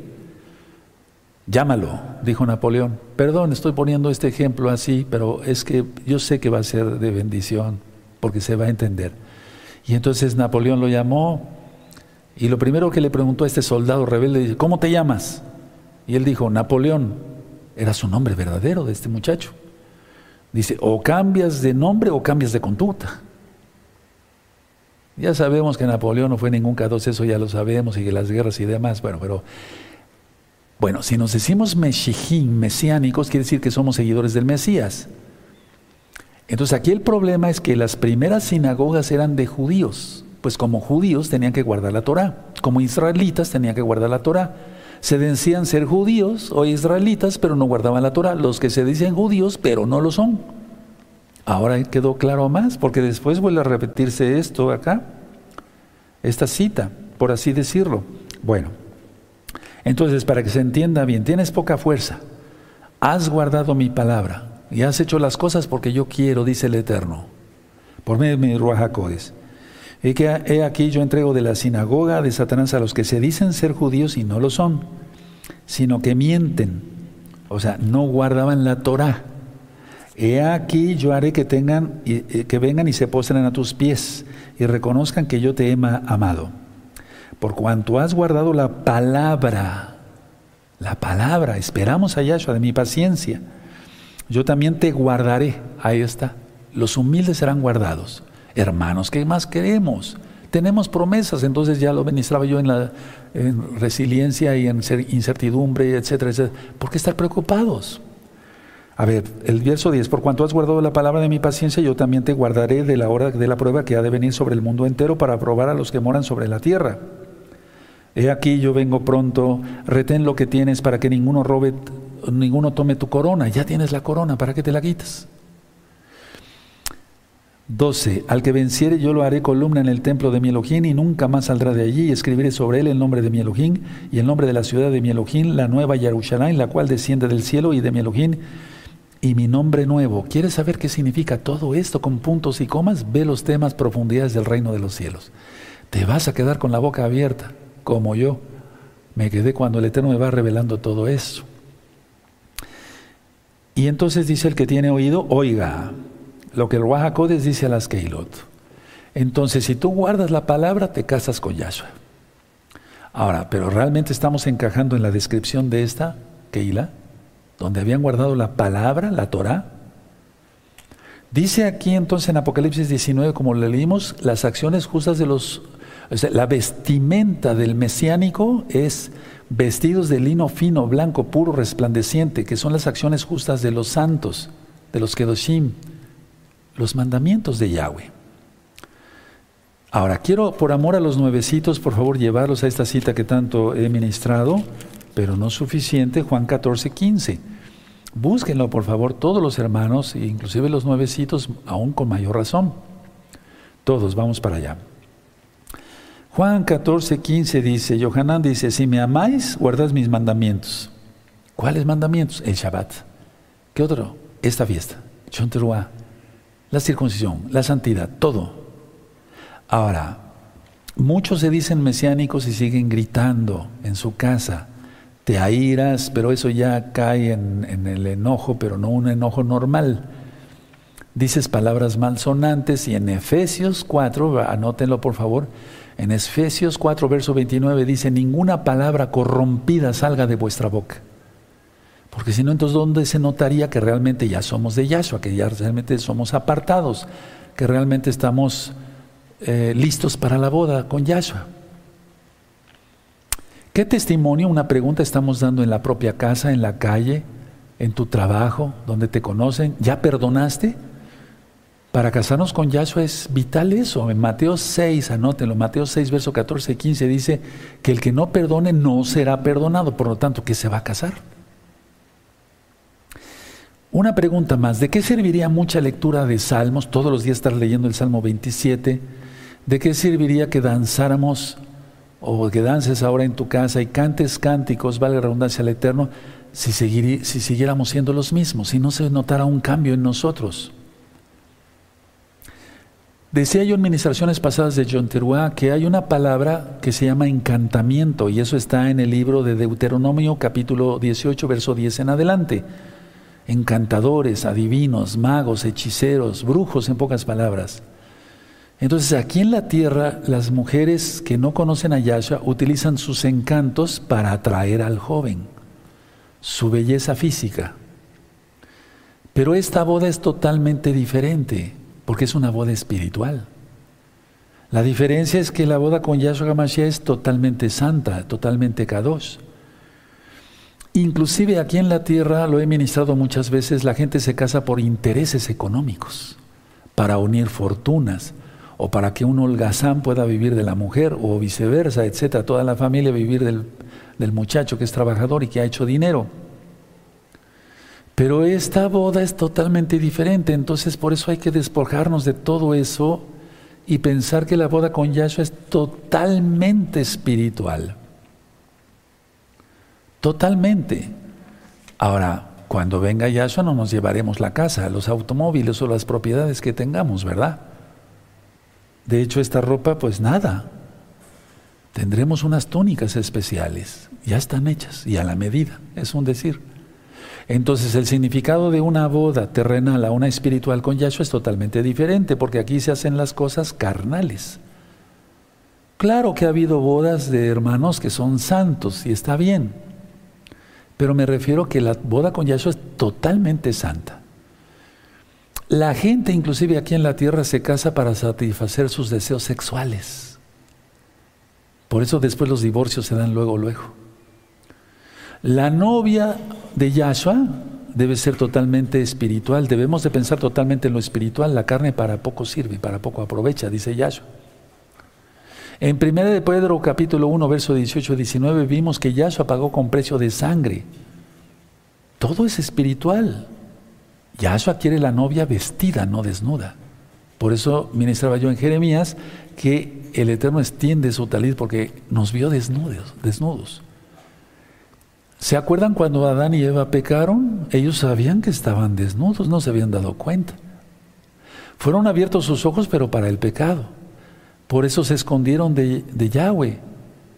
Llámalo, dijo Napoleón. Perdón, estoy poniendo este ejemplo así, pero es que yo sé que va a ser de bendición, porque se va a entender. Y entonces Napoleón lo llamó y lo primero que le preguntó a este soldado rebelde, ¿cómo te llamas? Y él dijo, Napoleón. Era su nombre verdadero de este muchacho. Dice, o cambias de nombre o cambias de conducta. Ya sabemos que Napoleón no fue ningún cados, eso ya lo sabemos, y que las guerras y demás, bueno, pero... Bueno, si nos decimos mesiánicos, quiere decir que somos seguidores del Mesías. Entonces aquí el problema es que las primeras sinagogas eran de judíos, pues como judíos tenían que guardar la Torah, como israelitas tenían que guardar la Torah. Se decían ser judíos o israelitas, pero no guardaban la Torah. Los que se dicen judíos, pero no lo son. Ahora quedó claro más, porque después vuelve a repetirse esto acá, esta cita, por así decirlo. Bueno, entonces para que se entienda bien, tienes poca fuerza, has guardado mi palabra, y has hecho las cosas porque yo quiero, dice el Eterno, por medio de mi Ruajacodes. Y que he aquí yo entrego de la sinagoga de Satanás a los que se dicen ser judíos y no lo son, sino que mienten, o sea, no guardaban la Torah. He aquí yo haré que tengan, que vengan y se postren a tus pies y reconozcan que yo te he amado. Por cuanto has guardado la palabra, la palabra, esperamos a Yahshua de mi paciencia yo también te guardaré. Ahí está. Los humildes serán guardados. Hermanos, ¿qué más queremos? Tenemos promesas, entonces ya lo ministraba yo en la resiliencia y en incertidumbre, etcétera, etcétera. ¿Por qué estar preocupados? A ver, el verso 10, por cuanto has guardado la palabra de mi paciencia, yo también te guardaré de la hora de la prueba que ha de venir sobre el mundo entero para probar a los que moran sobre la tierra. He aquí yo vengo pronto, retén lo que tienes para que ninguno robe ninguno tome tu corona, ya tienes la corona, ¿para qué te la quitas? 12. Al que venciere yo lo haré columna en el templo de mi Elohim y nunca más saldrá de allí y escribiré sobre él el nombre de mi Elohim y el nombre de la ciudad de mi Elohim, la nueva Jerusalén, la cual desciende del cielo y de mi Elohim y mi nombre nuevo. ¿Quieres saber qué significa todo esto con puntos y comas? Ve los temas profundidades del reino de los cielos. Te vas a quedar con la boca abierta, como yo. Me quedé cuando el Eterno me va revelando todo eso. Y entonces dice el que tiene oído, oiga lo que el Wahakodes dice a las Keilot. Entonces, si tú guardas la palabra, te casas con Yahshua. Ahora, pero realmente estamos encajando en la descripción de esta Keila, donde habían guardado la palabra, la Torah. Dice aquí entonces en Apocalipsis 19, como le leímos, las acciones justas de los, la vestimenta del mesiánico es vestidos de lino fino, blanco, puro, resplandeciente, que son las acciones justas de los santos, de los Kedoshim, los mandamientos de Yahweh. Ahora, quiero, por amor a los nuevecitos, por favor, llevarlos a esta cita que tanto he ministrado, pero no suficiente, Juan 14, 15. Búsquenlo, por favor, todos los hermanos, inclusive los nuevecitos, aún con mayor razón. Todos, vamos para allá. Juan 14, 15 dice, Yohanan dice, si me amáis, guardad mis mandamientos. ¿Cuáles mandamientos? El Shabbat. ¿Qué otro? Esta fiesta. Chonteruá. La circuncisión, la santidad, todo. Ahora, muchos se dicen mesiánicos y siguen gritando en su casa. Te airas, pero eso ya cae en, el enojo, pero no un enojo normal. Dices palabras malsonantes y en Efesios 4, anótenlo por favor, en Efesios 4, verso 29 dice, ninguna palabra corrompida salga de vuestra boca. Porque si no, entonces, ¿dónde se notaría que realmente ya somos de Yahshua, que ya realmente somos apartados, que realmente estamos eh, listos para la boda con Yahshua? ¿Qué testimonio, una pregunta estamos dando en la propia casa, en la calle, en tu trabajo, donde te conocen? ¿Ya perdonaste? Para casarnos con Yahshua es vital eso. En Mateo 6, anótenlo, Mateo 6, verso 14 y 15 dice que el que no perdone no será perdonado, por lo tanto, ¿qué se va a casar? Una pregunta más, ¿de qué serviría mucha lectura de salmos? Todos los días estar leyendo el Salmo 27. ¿De qué serviría que danzáramos o que dances ahora en tu casa y cantes cánticos, valga la redundancia al Eterno, si, si siguiéramos siendo los mismos, si no se notara un cambio en nosotros? Decía yo en ministraciones pasadas de John Teruá que hay una palabra que se llama encantamiento y eso está en el libro de Deuteronomio capítulo 18 verso 10 en adelante. Encantadores, adivinos, magos, hechiceros, brujos en pocas palabras. Entonces aquí en la tierra las mujeres que no conocen a Yahshua utilizan sus encantos para atraer al joven, su belleza física. Pero esta boda es totalmente diferente porque es una boda espiritual. La diferencia es que la boda con Yahshua HaMashiach es totalmente santa, totalmente kadosh. Inclusive aquí en la tierra, lo he ministrado muchas veces, la gente se casa por intereses económicos, para unir fortunas, o para que un holgazán pueda vivir de la mujer, o viceversa, etcétera, toda la familia vivir del, del muchacho que es trabajador y que ha hecho dinero. Pero esta boda es totalmente diferente, entonces por eso hay que despojarnos de todo eso y pensar que la boda con Yahshua es totalmente espiritual. Totalmente. Ahora, cuando venga Yahshua no nos llevaremos la casa, los automóviles o las propiedades que tengamos, ¿verdad? De hecho, esta ropa, pues nada. Tendremos unas túnicas especiales, ya están hechas y a la medida, es un decir. Entonces el significado de una boda terrenal a una espiritual con Yahshua es totalmente diferente, porque aquí se hacen las cosas carnales. Claro que ha habido bodas de hermanos que son santos y está bien, pero me refiero que la boda con Yahshua es totalmente santa. La gente inclusive aquí en la tierra se casa para satisfacer sus deseos sexuales. Por eso después los divorcios se dan luego, luego. La novia de Yahshua debe ser totalmente espiritual. Debemos de pensar totalmente en lo espiritual. La carne para poco sirve, para poco aprovecha, dice Yahshua. En 1 de Pedro capítulo 1, verso 18-19 vimos que Yahshua pagó con precio de sangre. Todo es espiritual. Yahshua quiere la novia vestida, no desnuda. Por eso ministraba yo en Jeremías que el Eterno extiende su talit porque nos vio desnudos, desnudos. ¿Se acuerdan cuando Adán y Eva pecaron? Ellos sabían que estaban desnudos, no se habían dado cuenta. Fueron abiertos sus ojos, pero para el pecado. Por eso se escondieron de, Yahweh.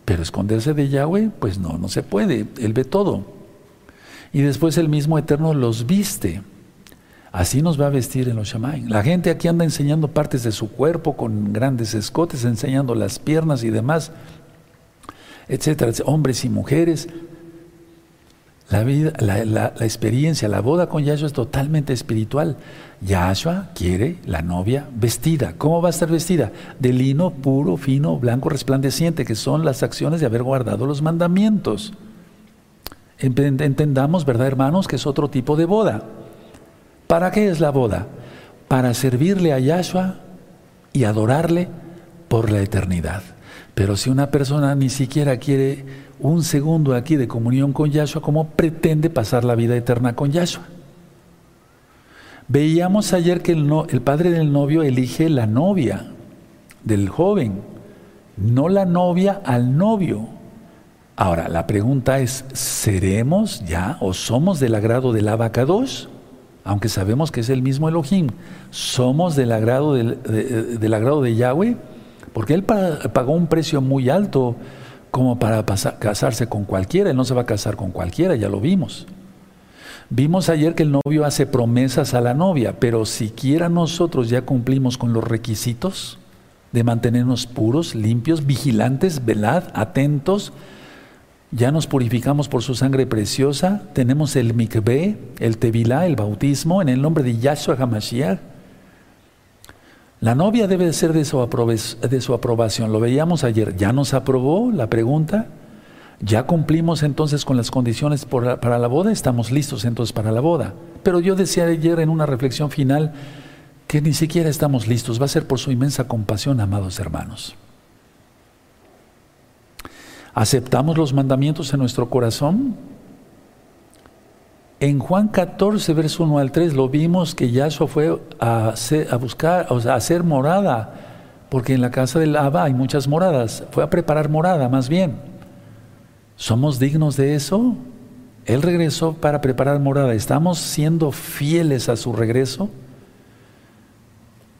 Pero esconderse de Yahweh, pues no, no se puede. Él ve todo. Y después el mismo Eterno los viste. Así nos va a vestir en los Shammai. La gente aquí anda enseñando partes de su cuerpo con grandes escotes, enseñando las piernas y demás, etcétera, hombres y mujeres. La, vida, la, experiencia, la boda con Yahshua es totalmente espiritual. Yahshua quiere la novia vestida. ¿Cómo va a estar vestida? De lino puro, fino, blanco, resplandeciente, que son las acciones de haber guardado los mandamientos. Entendamos, ¿verdad, hermanos?, que es otro tipo de boda. ¿Para qué es la boda? Para servirle a Yahshua y adorarle por la eternidad. Pero si una persona ni siquiera quiere un segundo aquí de comunión con Yahshua, ¿cómo pretende pasar la vida eterna con Yahshua? Veíamos ayer que el, padre del novio elige la novia del joven, no la novia al novio. Ahora, la pregunta es, ¿seremos ya o somos del agrado del abacados? Aunque sabemos que es el mismo Elohim, ¿somos del agrado, del, del agrado de Yahweh? Porque él pagó un precio muy alto como para casarse con cualquiera. Él no se va a casar con cualquiera, ya lo vimos. Vimos ayer que el novio hace promesas a la novia, pero siquiera nosotros ya cumplimos con los requisitos de mantenernos puros, limpios, vigilantes, velad, atentos. Ya nos purificamos por su sangre preciosa. Tenemos el mikveh, el tevilá, el bautismo en el nombre de Yahshua HaMashiach. La novia debe ser de su, aprobación. Lo veíamos ayer. ¿Ya nos aprobó la pregunta? ¿Ya cumplimos entonces con las condiciones para la boda? Estamos listos entonces para la boda. Pero yo decía ayer en una reflexión final que ni siquiera estamos listos. Va a ser por su inmensa compasión, amados hermanos. ¿Aceptamos los mandamientos en nuestro corazón? En Juan 14, verso 1 al 3, lo vimos que Yahshua fue a, buscar, o sea, a hacer morada, porque en la casa del Abba hay muchas moradas. Fue a preparar morada, más bien. ¿Somos dignos de eso? Él regresó para preparar morada. ¿Estamos siendo fieles a su regreso?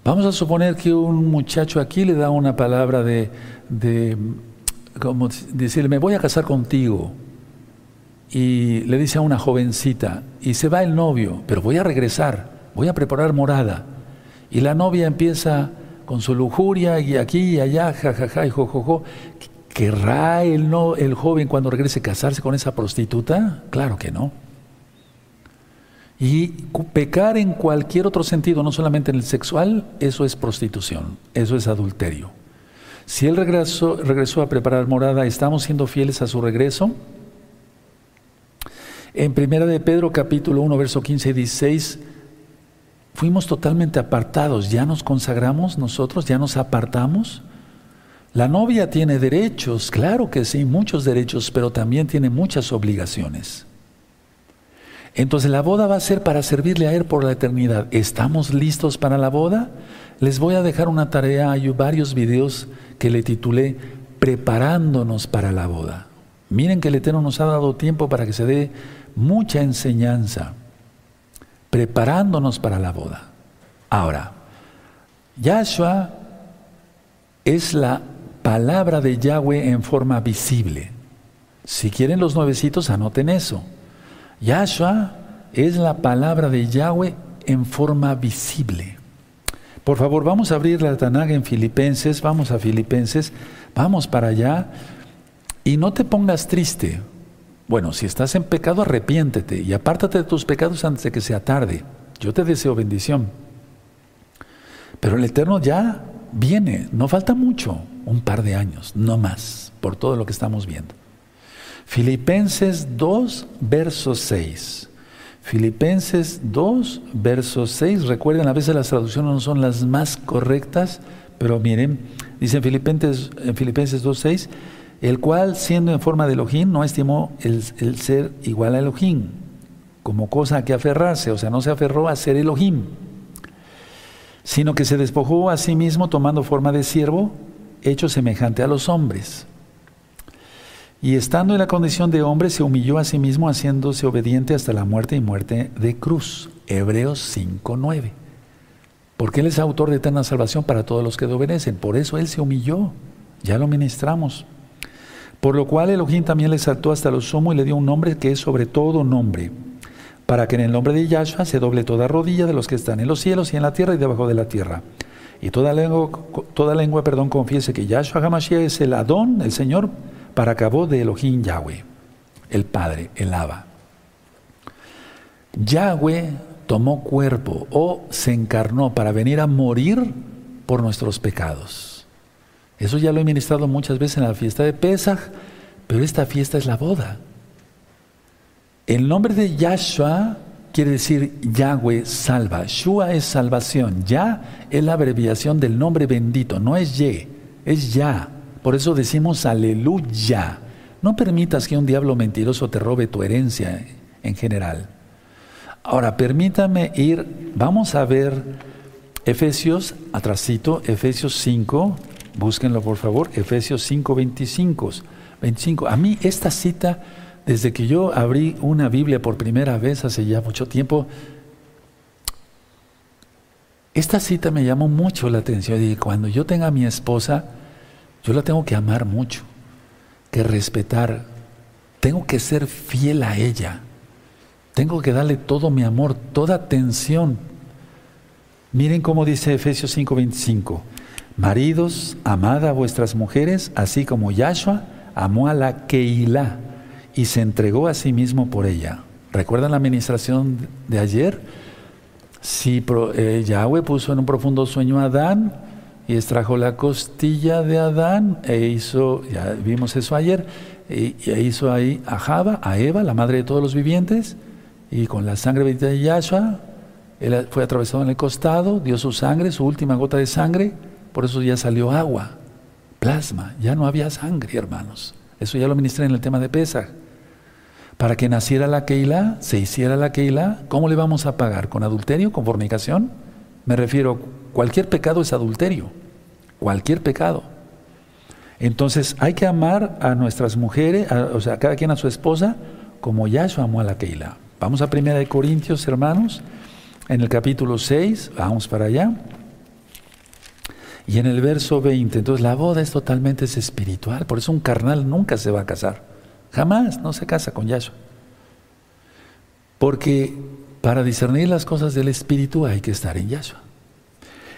Vamos a suponer que un muchacho aquí le da una palabra de, de como decirle, me voy a casar contigo. Y le dice a una jovencita, y se va el novio, pero voy a regresar, voy a preparar morada. Y la novia empieza con su lujuria y aquí y allá, jajaja y jojojo. ¿Querrá el, no, el joven cuando regrese casarse con esa prostituta? Claro que no. Y pecar en cualquier otro sentido, no solamente en el sexual, eso es prostitución, eso es adulterio. Si él regresó, regresó a preparar morada, ¿estamos siendo fieles a su regreso? En primera de Pedro capítulo 1, verso 15 y 16, fuimos totalmente apartados, ya nos consagramos nosotros, ya nos apartamos. La novia tiene derechos, claro que sí, muchos derechos, pero también tiene muchas obligaciones. Entonces la boda va a ser para servirle a Él por la eternidad. ¿Estamos listos para la boda? Les voy a dejar una tarea, hay varios videos que le titulé Preparándonos para la boda. Miren que el Eterno nos ha dado tiempo para que se dé mucha enseñanza, preparándonos para la boda. Ahora, Yahshua es la palabra de Yahweh en forma visible. Si quieren los nuevecitos, anoten eso. Yahshua es la palabra de Yahweh en forma visible. Por favor, vamos a abrir la Tanag en Filipenses, vamos a Filipenses, vamos para allá y no te pongas triste. Bueno, si estás en pecado, arrepiéntete y apártate de tus pecados antes de que sea tarde. Yo te deseo bendición. Pero el Eterno ya viene, no falta mucho, un par de años, no más, por todo lo que estamos viendo. Filipenses 2, verso 6. Filipenses 2, verso 6. Recuerden, a veces las traducciones no son las más correctas, pero miren, dice en Filipenses, en Filipenses 2, 6, el cual siendo en forma de Elohim no estimó el, el ser igual a Elohim, como cosa a que aferrarse, o sea, no se aferró a ser Elohim, sino que se despojó a sí mismo tomando forma de siervo, hecho semejante a los hombres y estando en la condición de hombre, se humilló a sí mismo, haciéndose obediente hasta la muerte y muerte de cruz. Hebreos 5.9. Porque Él es autor de eterna salvación para todos los que le obedecen. Por eso Él se humilló. Ya lo ministramos. Por lo cual Elohim también le saltó hasta lo sumo y le dio un nombre que es sobre todo nombre. Para que en el nombre de Yahshua se doble toda rodilla de los que están en los cielos y en la tierra y debajo de la tierra. Y toda lengua, toda lengua perdón, confiese que Yahshua Hamashiach es el Adón, el Señor, para cabo de Elohim Yahweh, el Padre, el Abba. Yahweh tomó cuerpo o se encarnó para venir a morir por nuestros pecados. Eso ya lo he ministrado muchas veces en la fiesta de Pesach, pero esta fiesta es la boda. El nombre de Yahshua quiere decir Yahweh salva. Shua es salvación. Ya es la abreviación del nombre bendito, no es Ye, es Ya. Por eso decimos aleluya. No permitas que un diablo mentiroso te robe tu herencia en general. Ahora, permítame ir, vamos a ver Efesios, atrasito, Efesios 5, búsquenlo por favor, Efesios 5, 25, 25. A mí esta cita, desde que yo abrí una Biblia por primera vez hace ya mucho tiempo, esta cita me llamó mucho la atención. Y cuando yo tenga a mi esposa, yo la tengo que amar mucho, que respetar, tengo que ser fiel a ella, tengo que darle todo mi amor, toda atención. Miren cómo dice Efesios 5:25, maridos, amad a vuestras mujeres, así como Yahshua amó a la Keilah y se entregó a sí mismo por ella. ¿Recuerdan la administración de ayer? Si eh, Yahweh puso en un profundo sueño a Adán, y extrajo la costilla de Adán e hizo, ya vimos eso ayer, e, hizo ahí a Java, a Eva, la madre de todos los vivientes, y con la sangre bendita de Yahshua Él fue atravesado en el costado, dio su sangre, su última gota de sangre, por eso ya salió agua, plasma, ya no había sangre, hermanos. Eso ya lo ministré en el tema de Pesach. Para que naciera la Keila, se hiciera la Keila, ¿cómo le vamos a pagar? ¿Con adulterio? ¿Con fornicación? Me refiero, cualquier pecado es adulterio, cualquier pecado. Entonces hay que amar a nuestras mujeres, o sea, cada quien a su esposa, como Yahshua amó a la Keila. Vamos a Primera de Corintios, hermanos, en el capítulo 6, vamos para allá. Y en el verso 20, entonces la boda es totalmente espiritual, por eso un carnal nunca se va a casar. Jamás no se casa con Yahshua. Porque para discernir las cosas del espíritu hay que estar en Yahshua.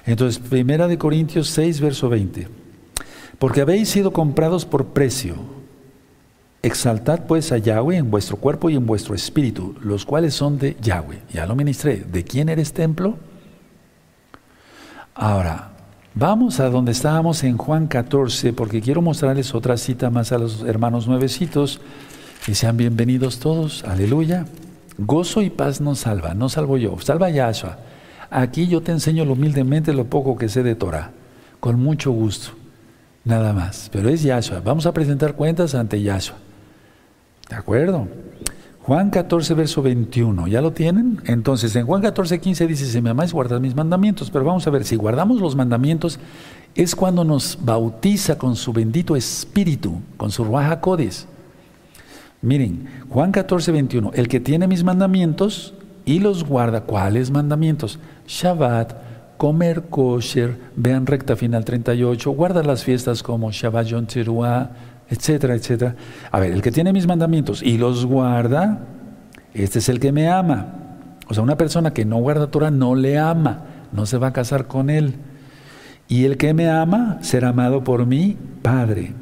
Entonces, Primera de Corintios 6, verso 20. Porque habéis sido comprados por precio. Exaltad pues a Yahweh en vuestro cuerpo y en vuestro espíritu, los cuales son de Yahweh. Ya lo ministré. ¿De quién eres templo? Ahora, vamos a donde estábamos en Juan 14, porque quiero mostrarles otra cita más a los hermanos nuevecitos. Y sean bienvenidos todos. Aleluya. Gozo y paz nos salva, no salvo yo, salva Yahshua. Aquí yo te enseño humildemente lo poco que sé de Torah, con mucho gusto. Nada más. Pero es Yahshua. Vamos a presentar cuentas ante Yahshua. ¿De acuerdo? Juan 14, verso 21. ¿Ya lo tienen? Entonces, en Juan 14, 15 dice, si me amáis, guardad mis mandamientos. Pero vamos a ver, si guardamos los mandamientos, es cuando nos bautiza con su bendito espíritu, con su Ruaja Codes. Miren, Juan 14, 21. El que tiene mis mandamientos y los guarda, ¿cuáles mandamientos? Shabbat, comer kosher, vean recta final 38, guarda las fiestas como Shabbat Yom Teruah, etcétera, etcétera. A ver, el que tiene mis mandamientos y los guarda, este es el que me ama. O sea, una persona que no guarda Torah no le ama, no se va a casar con él. Y el que me ama será amado por mi Padre.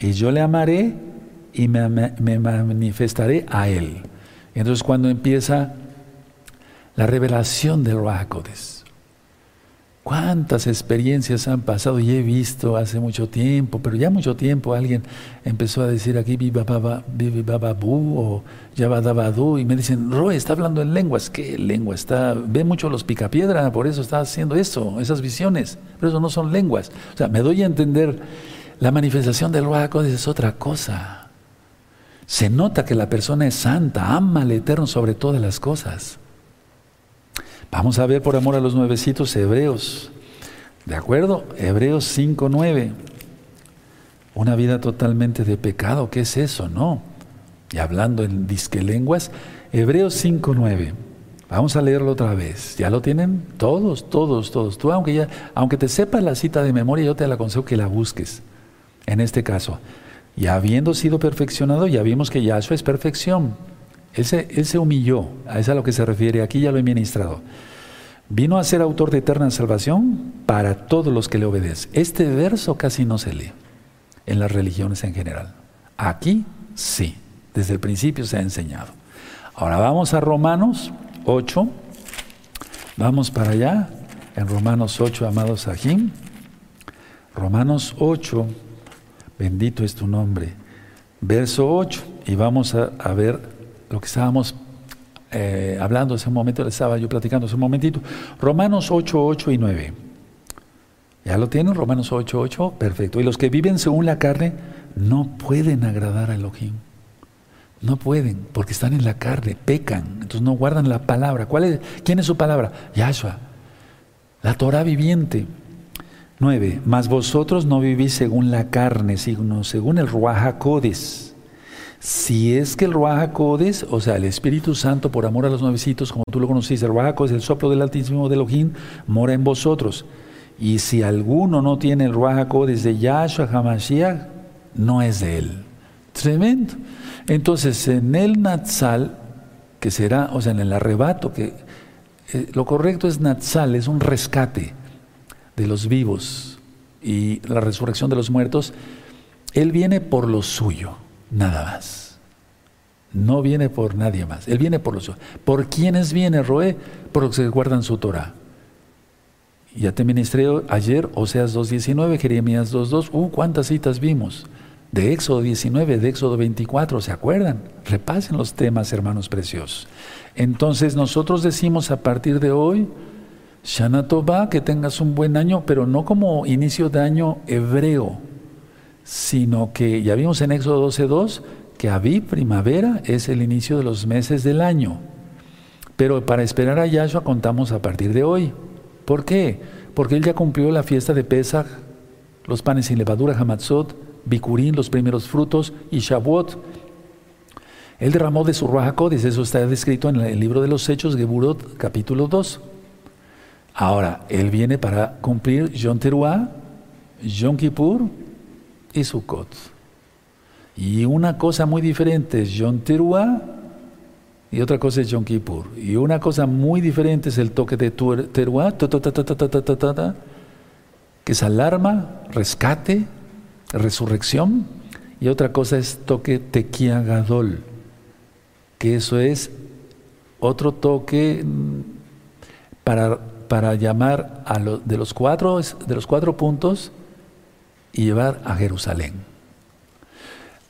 Y yo le amaré y me, manifestaré a él. Entonces cuando empieza la revelación del Rahakodes, cuántas experiencias han pasado y he visto hace mucho tiempo, pero ya mucho tiempo alguien empezó a decir aquí Viva Bababu o Yabadabadu y me dicen, Roy, está hablando en lenguas. ¿Qué lengua? Está, ve mucho los picapiedra, por eso está haciendo eso, esas visiones, pero eso no son lenguas. O sea, me doy a entender, la manifestación del Ruacodes es otra cosa. Se nota que la persona es santa, ama al Eterno sobre todas las cosas. Vamos a ver por amor a los nuevecitos hebreos. ¿De acuerdo? Hebreos 5.9. Una vida totalmente de pecado, ¿qué es eso? No. Y hablando en disque lenguas, Hebreos 5.9. Vamos a leerlo otra vez. ¿Ya lo tienen? Todos, todos, todos. Tú, aunque, ya, aunque te sepas la cita de memoria, yo te la aconsejo que la busques. En este caso, ya habiendo sido perfeccionado, ya vimos que Yahshua es perfección. Él se, humilló, a eso a lo que se refiere, aquí ya lo he ministrado. Vino a ser autor de eterna salvación para todos los que le obedecen. Este verso casi no se lee en las religiones en general. Aquí sí, desde el principio se ha enseñado. Ahora vamos a Romanos 8. Vamos para allá, en Romanos 8, amados Sahim. Romanos 8, bendito es tu nombre. Verso 8, y vamos a, a ver lo que estábamos eh, hablando hace un momento, le estaba yo platicando hace un momentito. Romanos 8, 8 y 9. ¿Ya lo tienen? Romanos 8, 8. Perfecto. Y los que viven según la carne no pueden agradar a Elohim. No pueden, porque están en la carne, pecan, entonces no guardan la palabra. ¿Cuál es, ¿Quién es su palabra? Yahshua, la Torah viviente. 9. Mas vosotros no vivís según la carne, sino según el Ruach si es que el Ruach Codes, o sea, el Espíritu Santo, por amor a los nuevecitos, como tú lo conociste, el Codes, el soplo del Altísimo de Elohim, mora en vosotros. Y si alguno no tiene el Ruach Codes de Yahshua HaMashiach, no es de él. Tremendo. Entonces, en el Natsal, que será, o sea, en el arrebato, que eh, lo correcto es Natsal, es un rescate de los vivos y la resurrección de los muertos, él viene por lo suyo nada más. No viene por nadie más. Él viene por los ¿Por quiénes viene, Roé? Por los que guardan su Torah. Ya te ministré ayer, Oseas 2.19, Jeremías 2.2. Uh, cuántas citas vimos. de Éxodo 19, de Éxodo 24, ¿se acuerdan? Repasen los temas, hermanos preciosos. Entonces nosotros decimos a partir de hoy, Shana Tova, que tengas un buen año, pero no como inicio de año hebreo, sino que ya vimos en Éxodo 12.2 que Aviv, primavera, es el inicio de los meses del año. Pero para esperar a Yahshua contamos a partir de hoy. ¿Por qué? Porque él ya cumplió la fiesta de Pesach, los panes sin levadura, Hamatzot, Bikurín, los primeros frutos, y Shavuot. Él derramó de su Ruach eso está descrito en el libro de los Hechos, Geburot, capítulo 2. Ahora, él viene para cumplir Yom Teruah, Yom Kippur y Sukkot. Y una cosa muy diferente es Yom Teruah y otra cosa es Yom Kippur. Y una cosa muy diferente es el toque de Teruah, que es alarma, rescate, resurrección. Y otra cosa es toque Tequia Gadol, que eso es otro toque mm, para, para llamar a de, los cuatro, de los cuatro puntos y llevar a Jerusalén.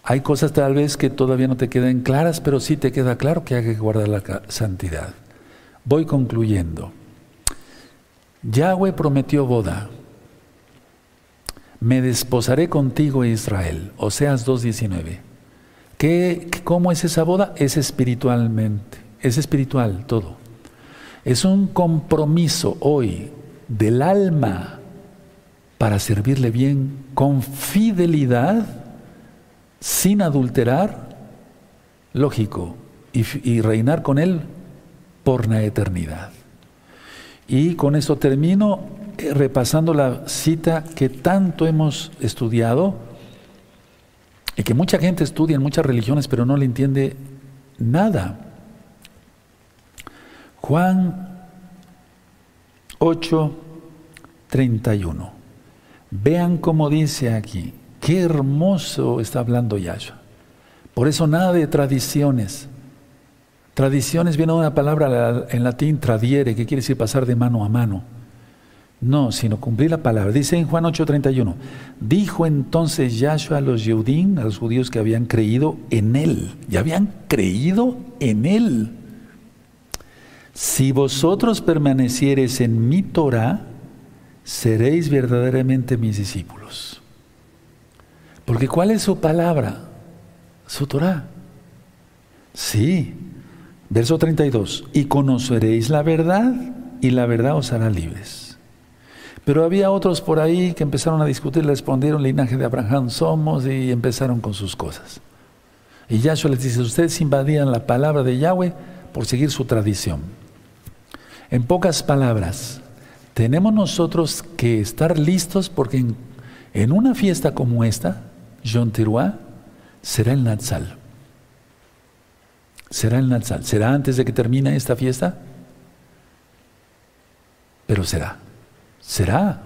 Hay cosas tal vez que todavía no te queden claras, pero sí te queda claro que hay que guardar la santidad. Voy concluyendo. Yahweh prometió boda. Me desposaré contigo, Israel. Oseas 2.19. ¿Qué, ¿Cómo es esa boda? Es espiritualmente. Es espiritual todo. Es un compromiso hoy del alma para servirle bien con fidelidad sin adulterar, lógico, y, reinar con Él por la eternidad. Y con esto termino eh, repasando la cita que tanto hemos estudiado y que mucha gente estudia en muchas religiones pero no le entiende nada. Juan 8, 31. Vean cómo dice aquí. Qué hermoso está hablando Yahshua. Por eso nada de tradiciones. Tradiciones viene de una palabra en latín tradiere, que quiere decir pasar de mano a mano. No, sino cumplir la palabra. Dice en Juan 8:31, dijo entonces Yahshua a los Yehudim, a los judíos que habían creído en Él, ya habían creído en Él. Si vosotros permaneciereis en mi Torah, seréis verdaderamente mis discípulos. Porque ¿cuál es su palabra? Su Torah. Sí. Verso 32. Y conoceréis la verdad y la verdad os hará libres. Pero había otros por ahí que empezaron a discutir, le respondieron, linaje de Abraham somos y empezaron con sus cosas. Y Yahshua les dice, ustedes invadían la palabra de Yahweh por seguir su tradición. En pocas palabras, tenemos nosotros que estar listos porque en, una fiesta como esta, John Teruah, será el Natsal. Será el Natsal. ¿Será antes de que termine esta fiesta? Pero será. Será.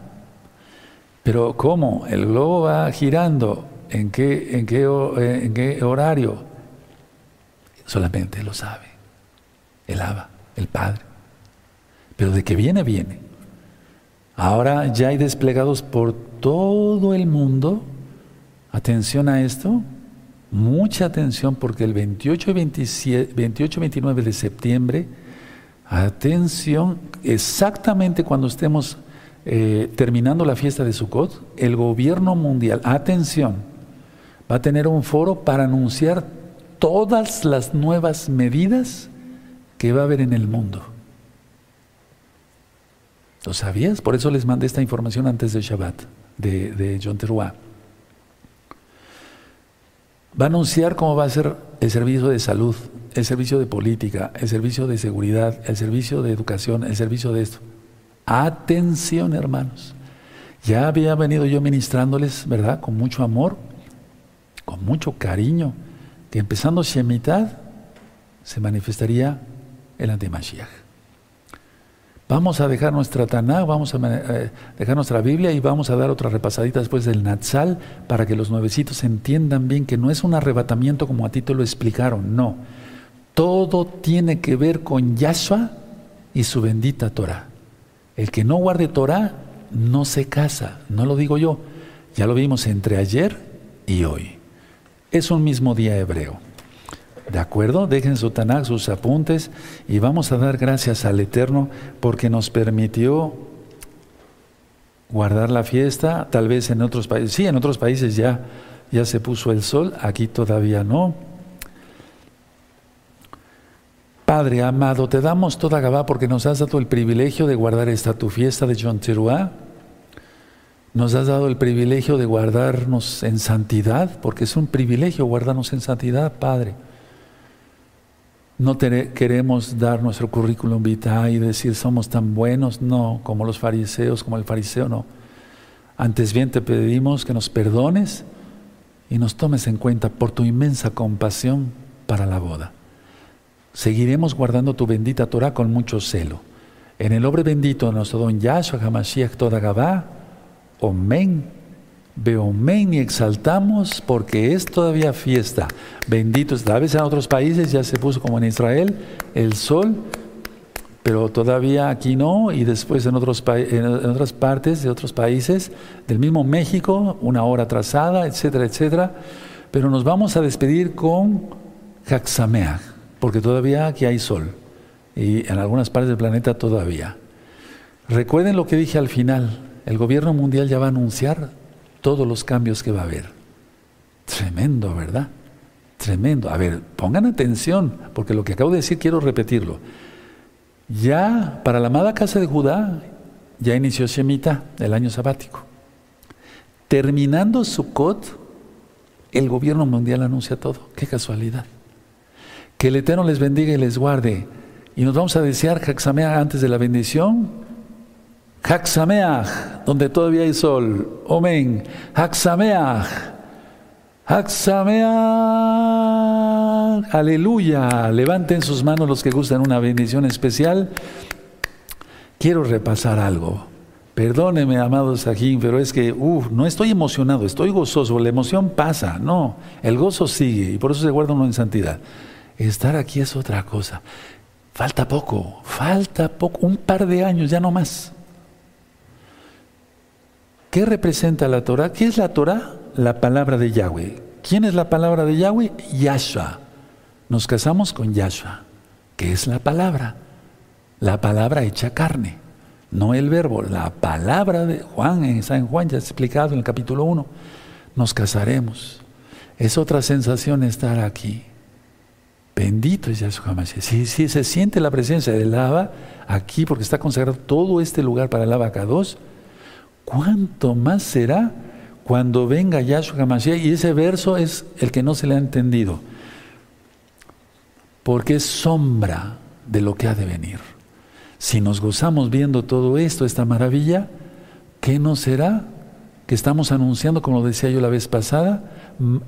Pero ¿cómo? El globo va girando. ¿En qué, en qué, en qué horario? Solamente lo sabe. El Abba, el Padre. Pero de que viene, viene. Ahora ya hay desplegados por todo el mundo Atención a esto, mucha atención porque el 28 y 27, 28 29 de septiembre, atención, exactamente cuando estemos eh, terminando la fiesta de Sukkot, el gobierno mundial, atención, va a tener un foro para anunciar todas las nuevas medidas que va a haber en el mundo. ¿Lo sabías? Por eso les mandé esta información antes del Shabbat, de, John Teruah. Va a anunciar cómo va a ser el servicio de salud, el servicio de política, el servicio de seguridad, el servicio de educación, el servicio de esto. Atención, hermanos. Ya había venido yo ministrándoles, ¿verdad? Con mucho amor, con mucho cariño, que empezando Shemitah se manifestaría el antimashiach. Vamos a dejar nuestra Taná, vamos a eh, dejar nuestra Biblia y vamos a dar otra repasadita después del Natsal para que los nuevecitos entiendan bien que no es un arrebatamiento como a ti te lo explicaron, no. Todo tiene que ver con Yahshua y su bendita Torah. El que no guarde Torah no se casa, no lo digo yo, ya lo vimos entre ayer y hoy. Es un mismo día hebreo. ¿De acuerdo? Dejen su Tanakh, sus apuntes y vamos a dar gracias al Eterno porque nos permitió guardar la fiesta, tal vez en otros países. Sí, en otros países ya, ya se puso el sol, aquí todavía no. Padre amado, te damos toda Gabá porque nos has dado el privilegio de guardar esta tu fiesta de John Nos has dado el privilegio de guardarnos en santidad, porque es un privilegio guardarnos en santidad, Padre. No queremos dar nuestro currículum vitae y decir somos tan buenos, no, como los fariseos, como el fariseo, no. Antes bien te pedimos que nos perdones y nos tomes en cuenta por tu inmensa compasión para la boda seguiremos guardando tu bendita Torah con mucho celo. En el nombre bendito de nuestro don Yahshua HaMashiach Toda Gabá, Beomen y exaltamos porque es todavía fiesta. Bendito, a veces en otros países ya se puso como en Israel el sol, pero todavía aquí no, y después en, otros en otras partes de otros países, del mismo México, una hora atrasada, etcétera, etcétera. Pero nos vamos a despedir con Haxameach porque todavía aquí hay sol y en algunas partes del planeta todavía. Recuerden lo que dije al final, el gobierno mundial ya va a anunciar todos los cambios que va a haber. Tremendo, ¿verdad? Tremendo. A ver, pongan atención, porque lo que acabo de decir quiero repetirlo. Ya para la amada casa de Judá, ya inició Shemitah, el año sabático. Terminando Sukkot, el gobierno mundial anuncia todo. Qué casualidad. Que el Eterno les bendiga y les guarde. Y nos vamos a desear Haxameach antes de la bendición. Haxameach, donde todavía hay sol. Amén. Haxameach. Haxameach. Aleluya. Levanten sus manos los que gustan una bendición especial. Quiero repasar algo. Perdóneme, amados Sajín, pero es que, uff, no estoy emocionado, estoy gozoso. La emoción pasa, no, el gozo sigue y por eso se guarda uno en santidad. Estar aquí es otra cosa. Falta poco, falta poco, un par de años, ya no más. ¿Qué representa la Torah? ¿Qué es la Torah? La palabra de Yahweh. ¿Quién es la palabra de Yahweh? Yahshua. Nos casamos con Yahshua, que es la palabra. La palabra hecha carne, no el verbo, la palabra de Juan, en San Juan ya explicado en el capítulo 1. Nos casaremos. Es otra sensación estar aquí. Bendito es Yahshua Mashiach. Si, si se siente la presencia del lava aquí, porque está consagrado todo este lugar para el lava K2, ¿cuánto más será cuando venga Yahshua Mashiach? Y ese verso es el que no se le ha entendido, porque es sombra de lo que ha de venir. Si nos gozamos viendo todo esto, esta maravilla, ¿qué no será? Que estamos anunciando, como lo decía yo la vez pasada,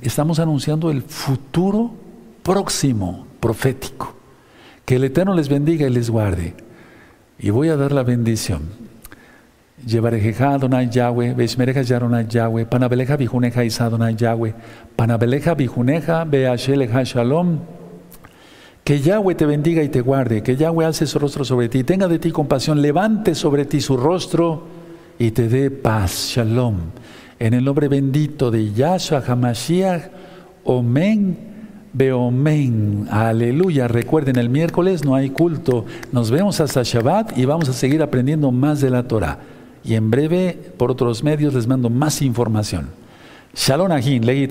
estamos anunciando el futuro próximo, profético. Que el Eterno les bendiga y les guarde. Y voy a dar la bendición. Llevarejeja Adonai Yahweh, Beshmereja Yaronai Yahweh, Panabeleja Bijuneja Isadonai Yahweh, Panabeleja Bijuneja Beasheleja Shalom. Que Yahweh te bendiga y te guarde, que Yahweh alce su rostro sobre ti, tenga de ti compasión, levante sobre ti su rostro y te dé paz. Shalom. En el nombre bendito de Yahshua HaMashiach, Omen. Beomen, aleluya. Recuerden, el miércoles no hay culto. Nos vemos hasta Shabbat y vamos a seguir aprendiendo más de la Torah. Y en breve, por otros medios, les mando más información. Shalom Ajin, Legi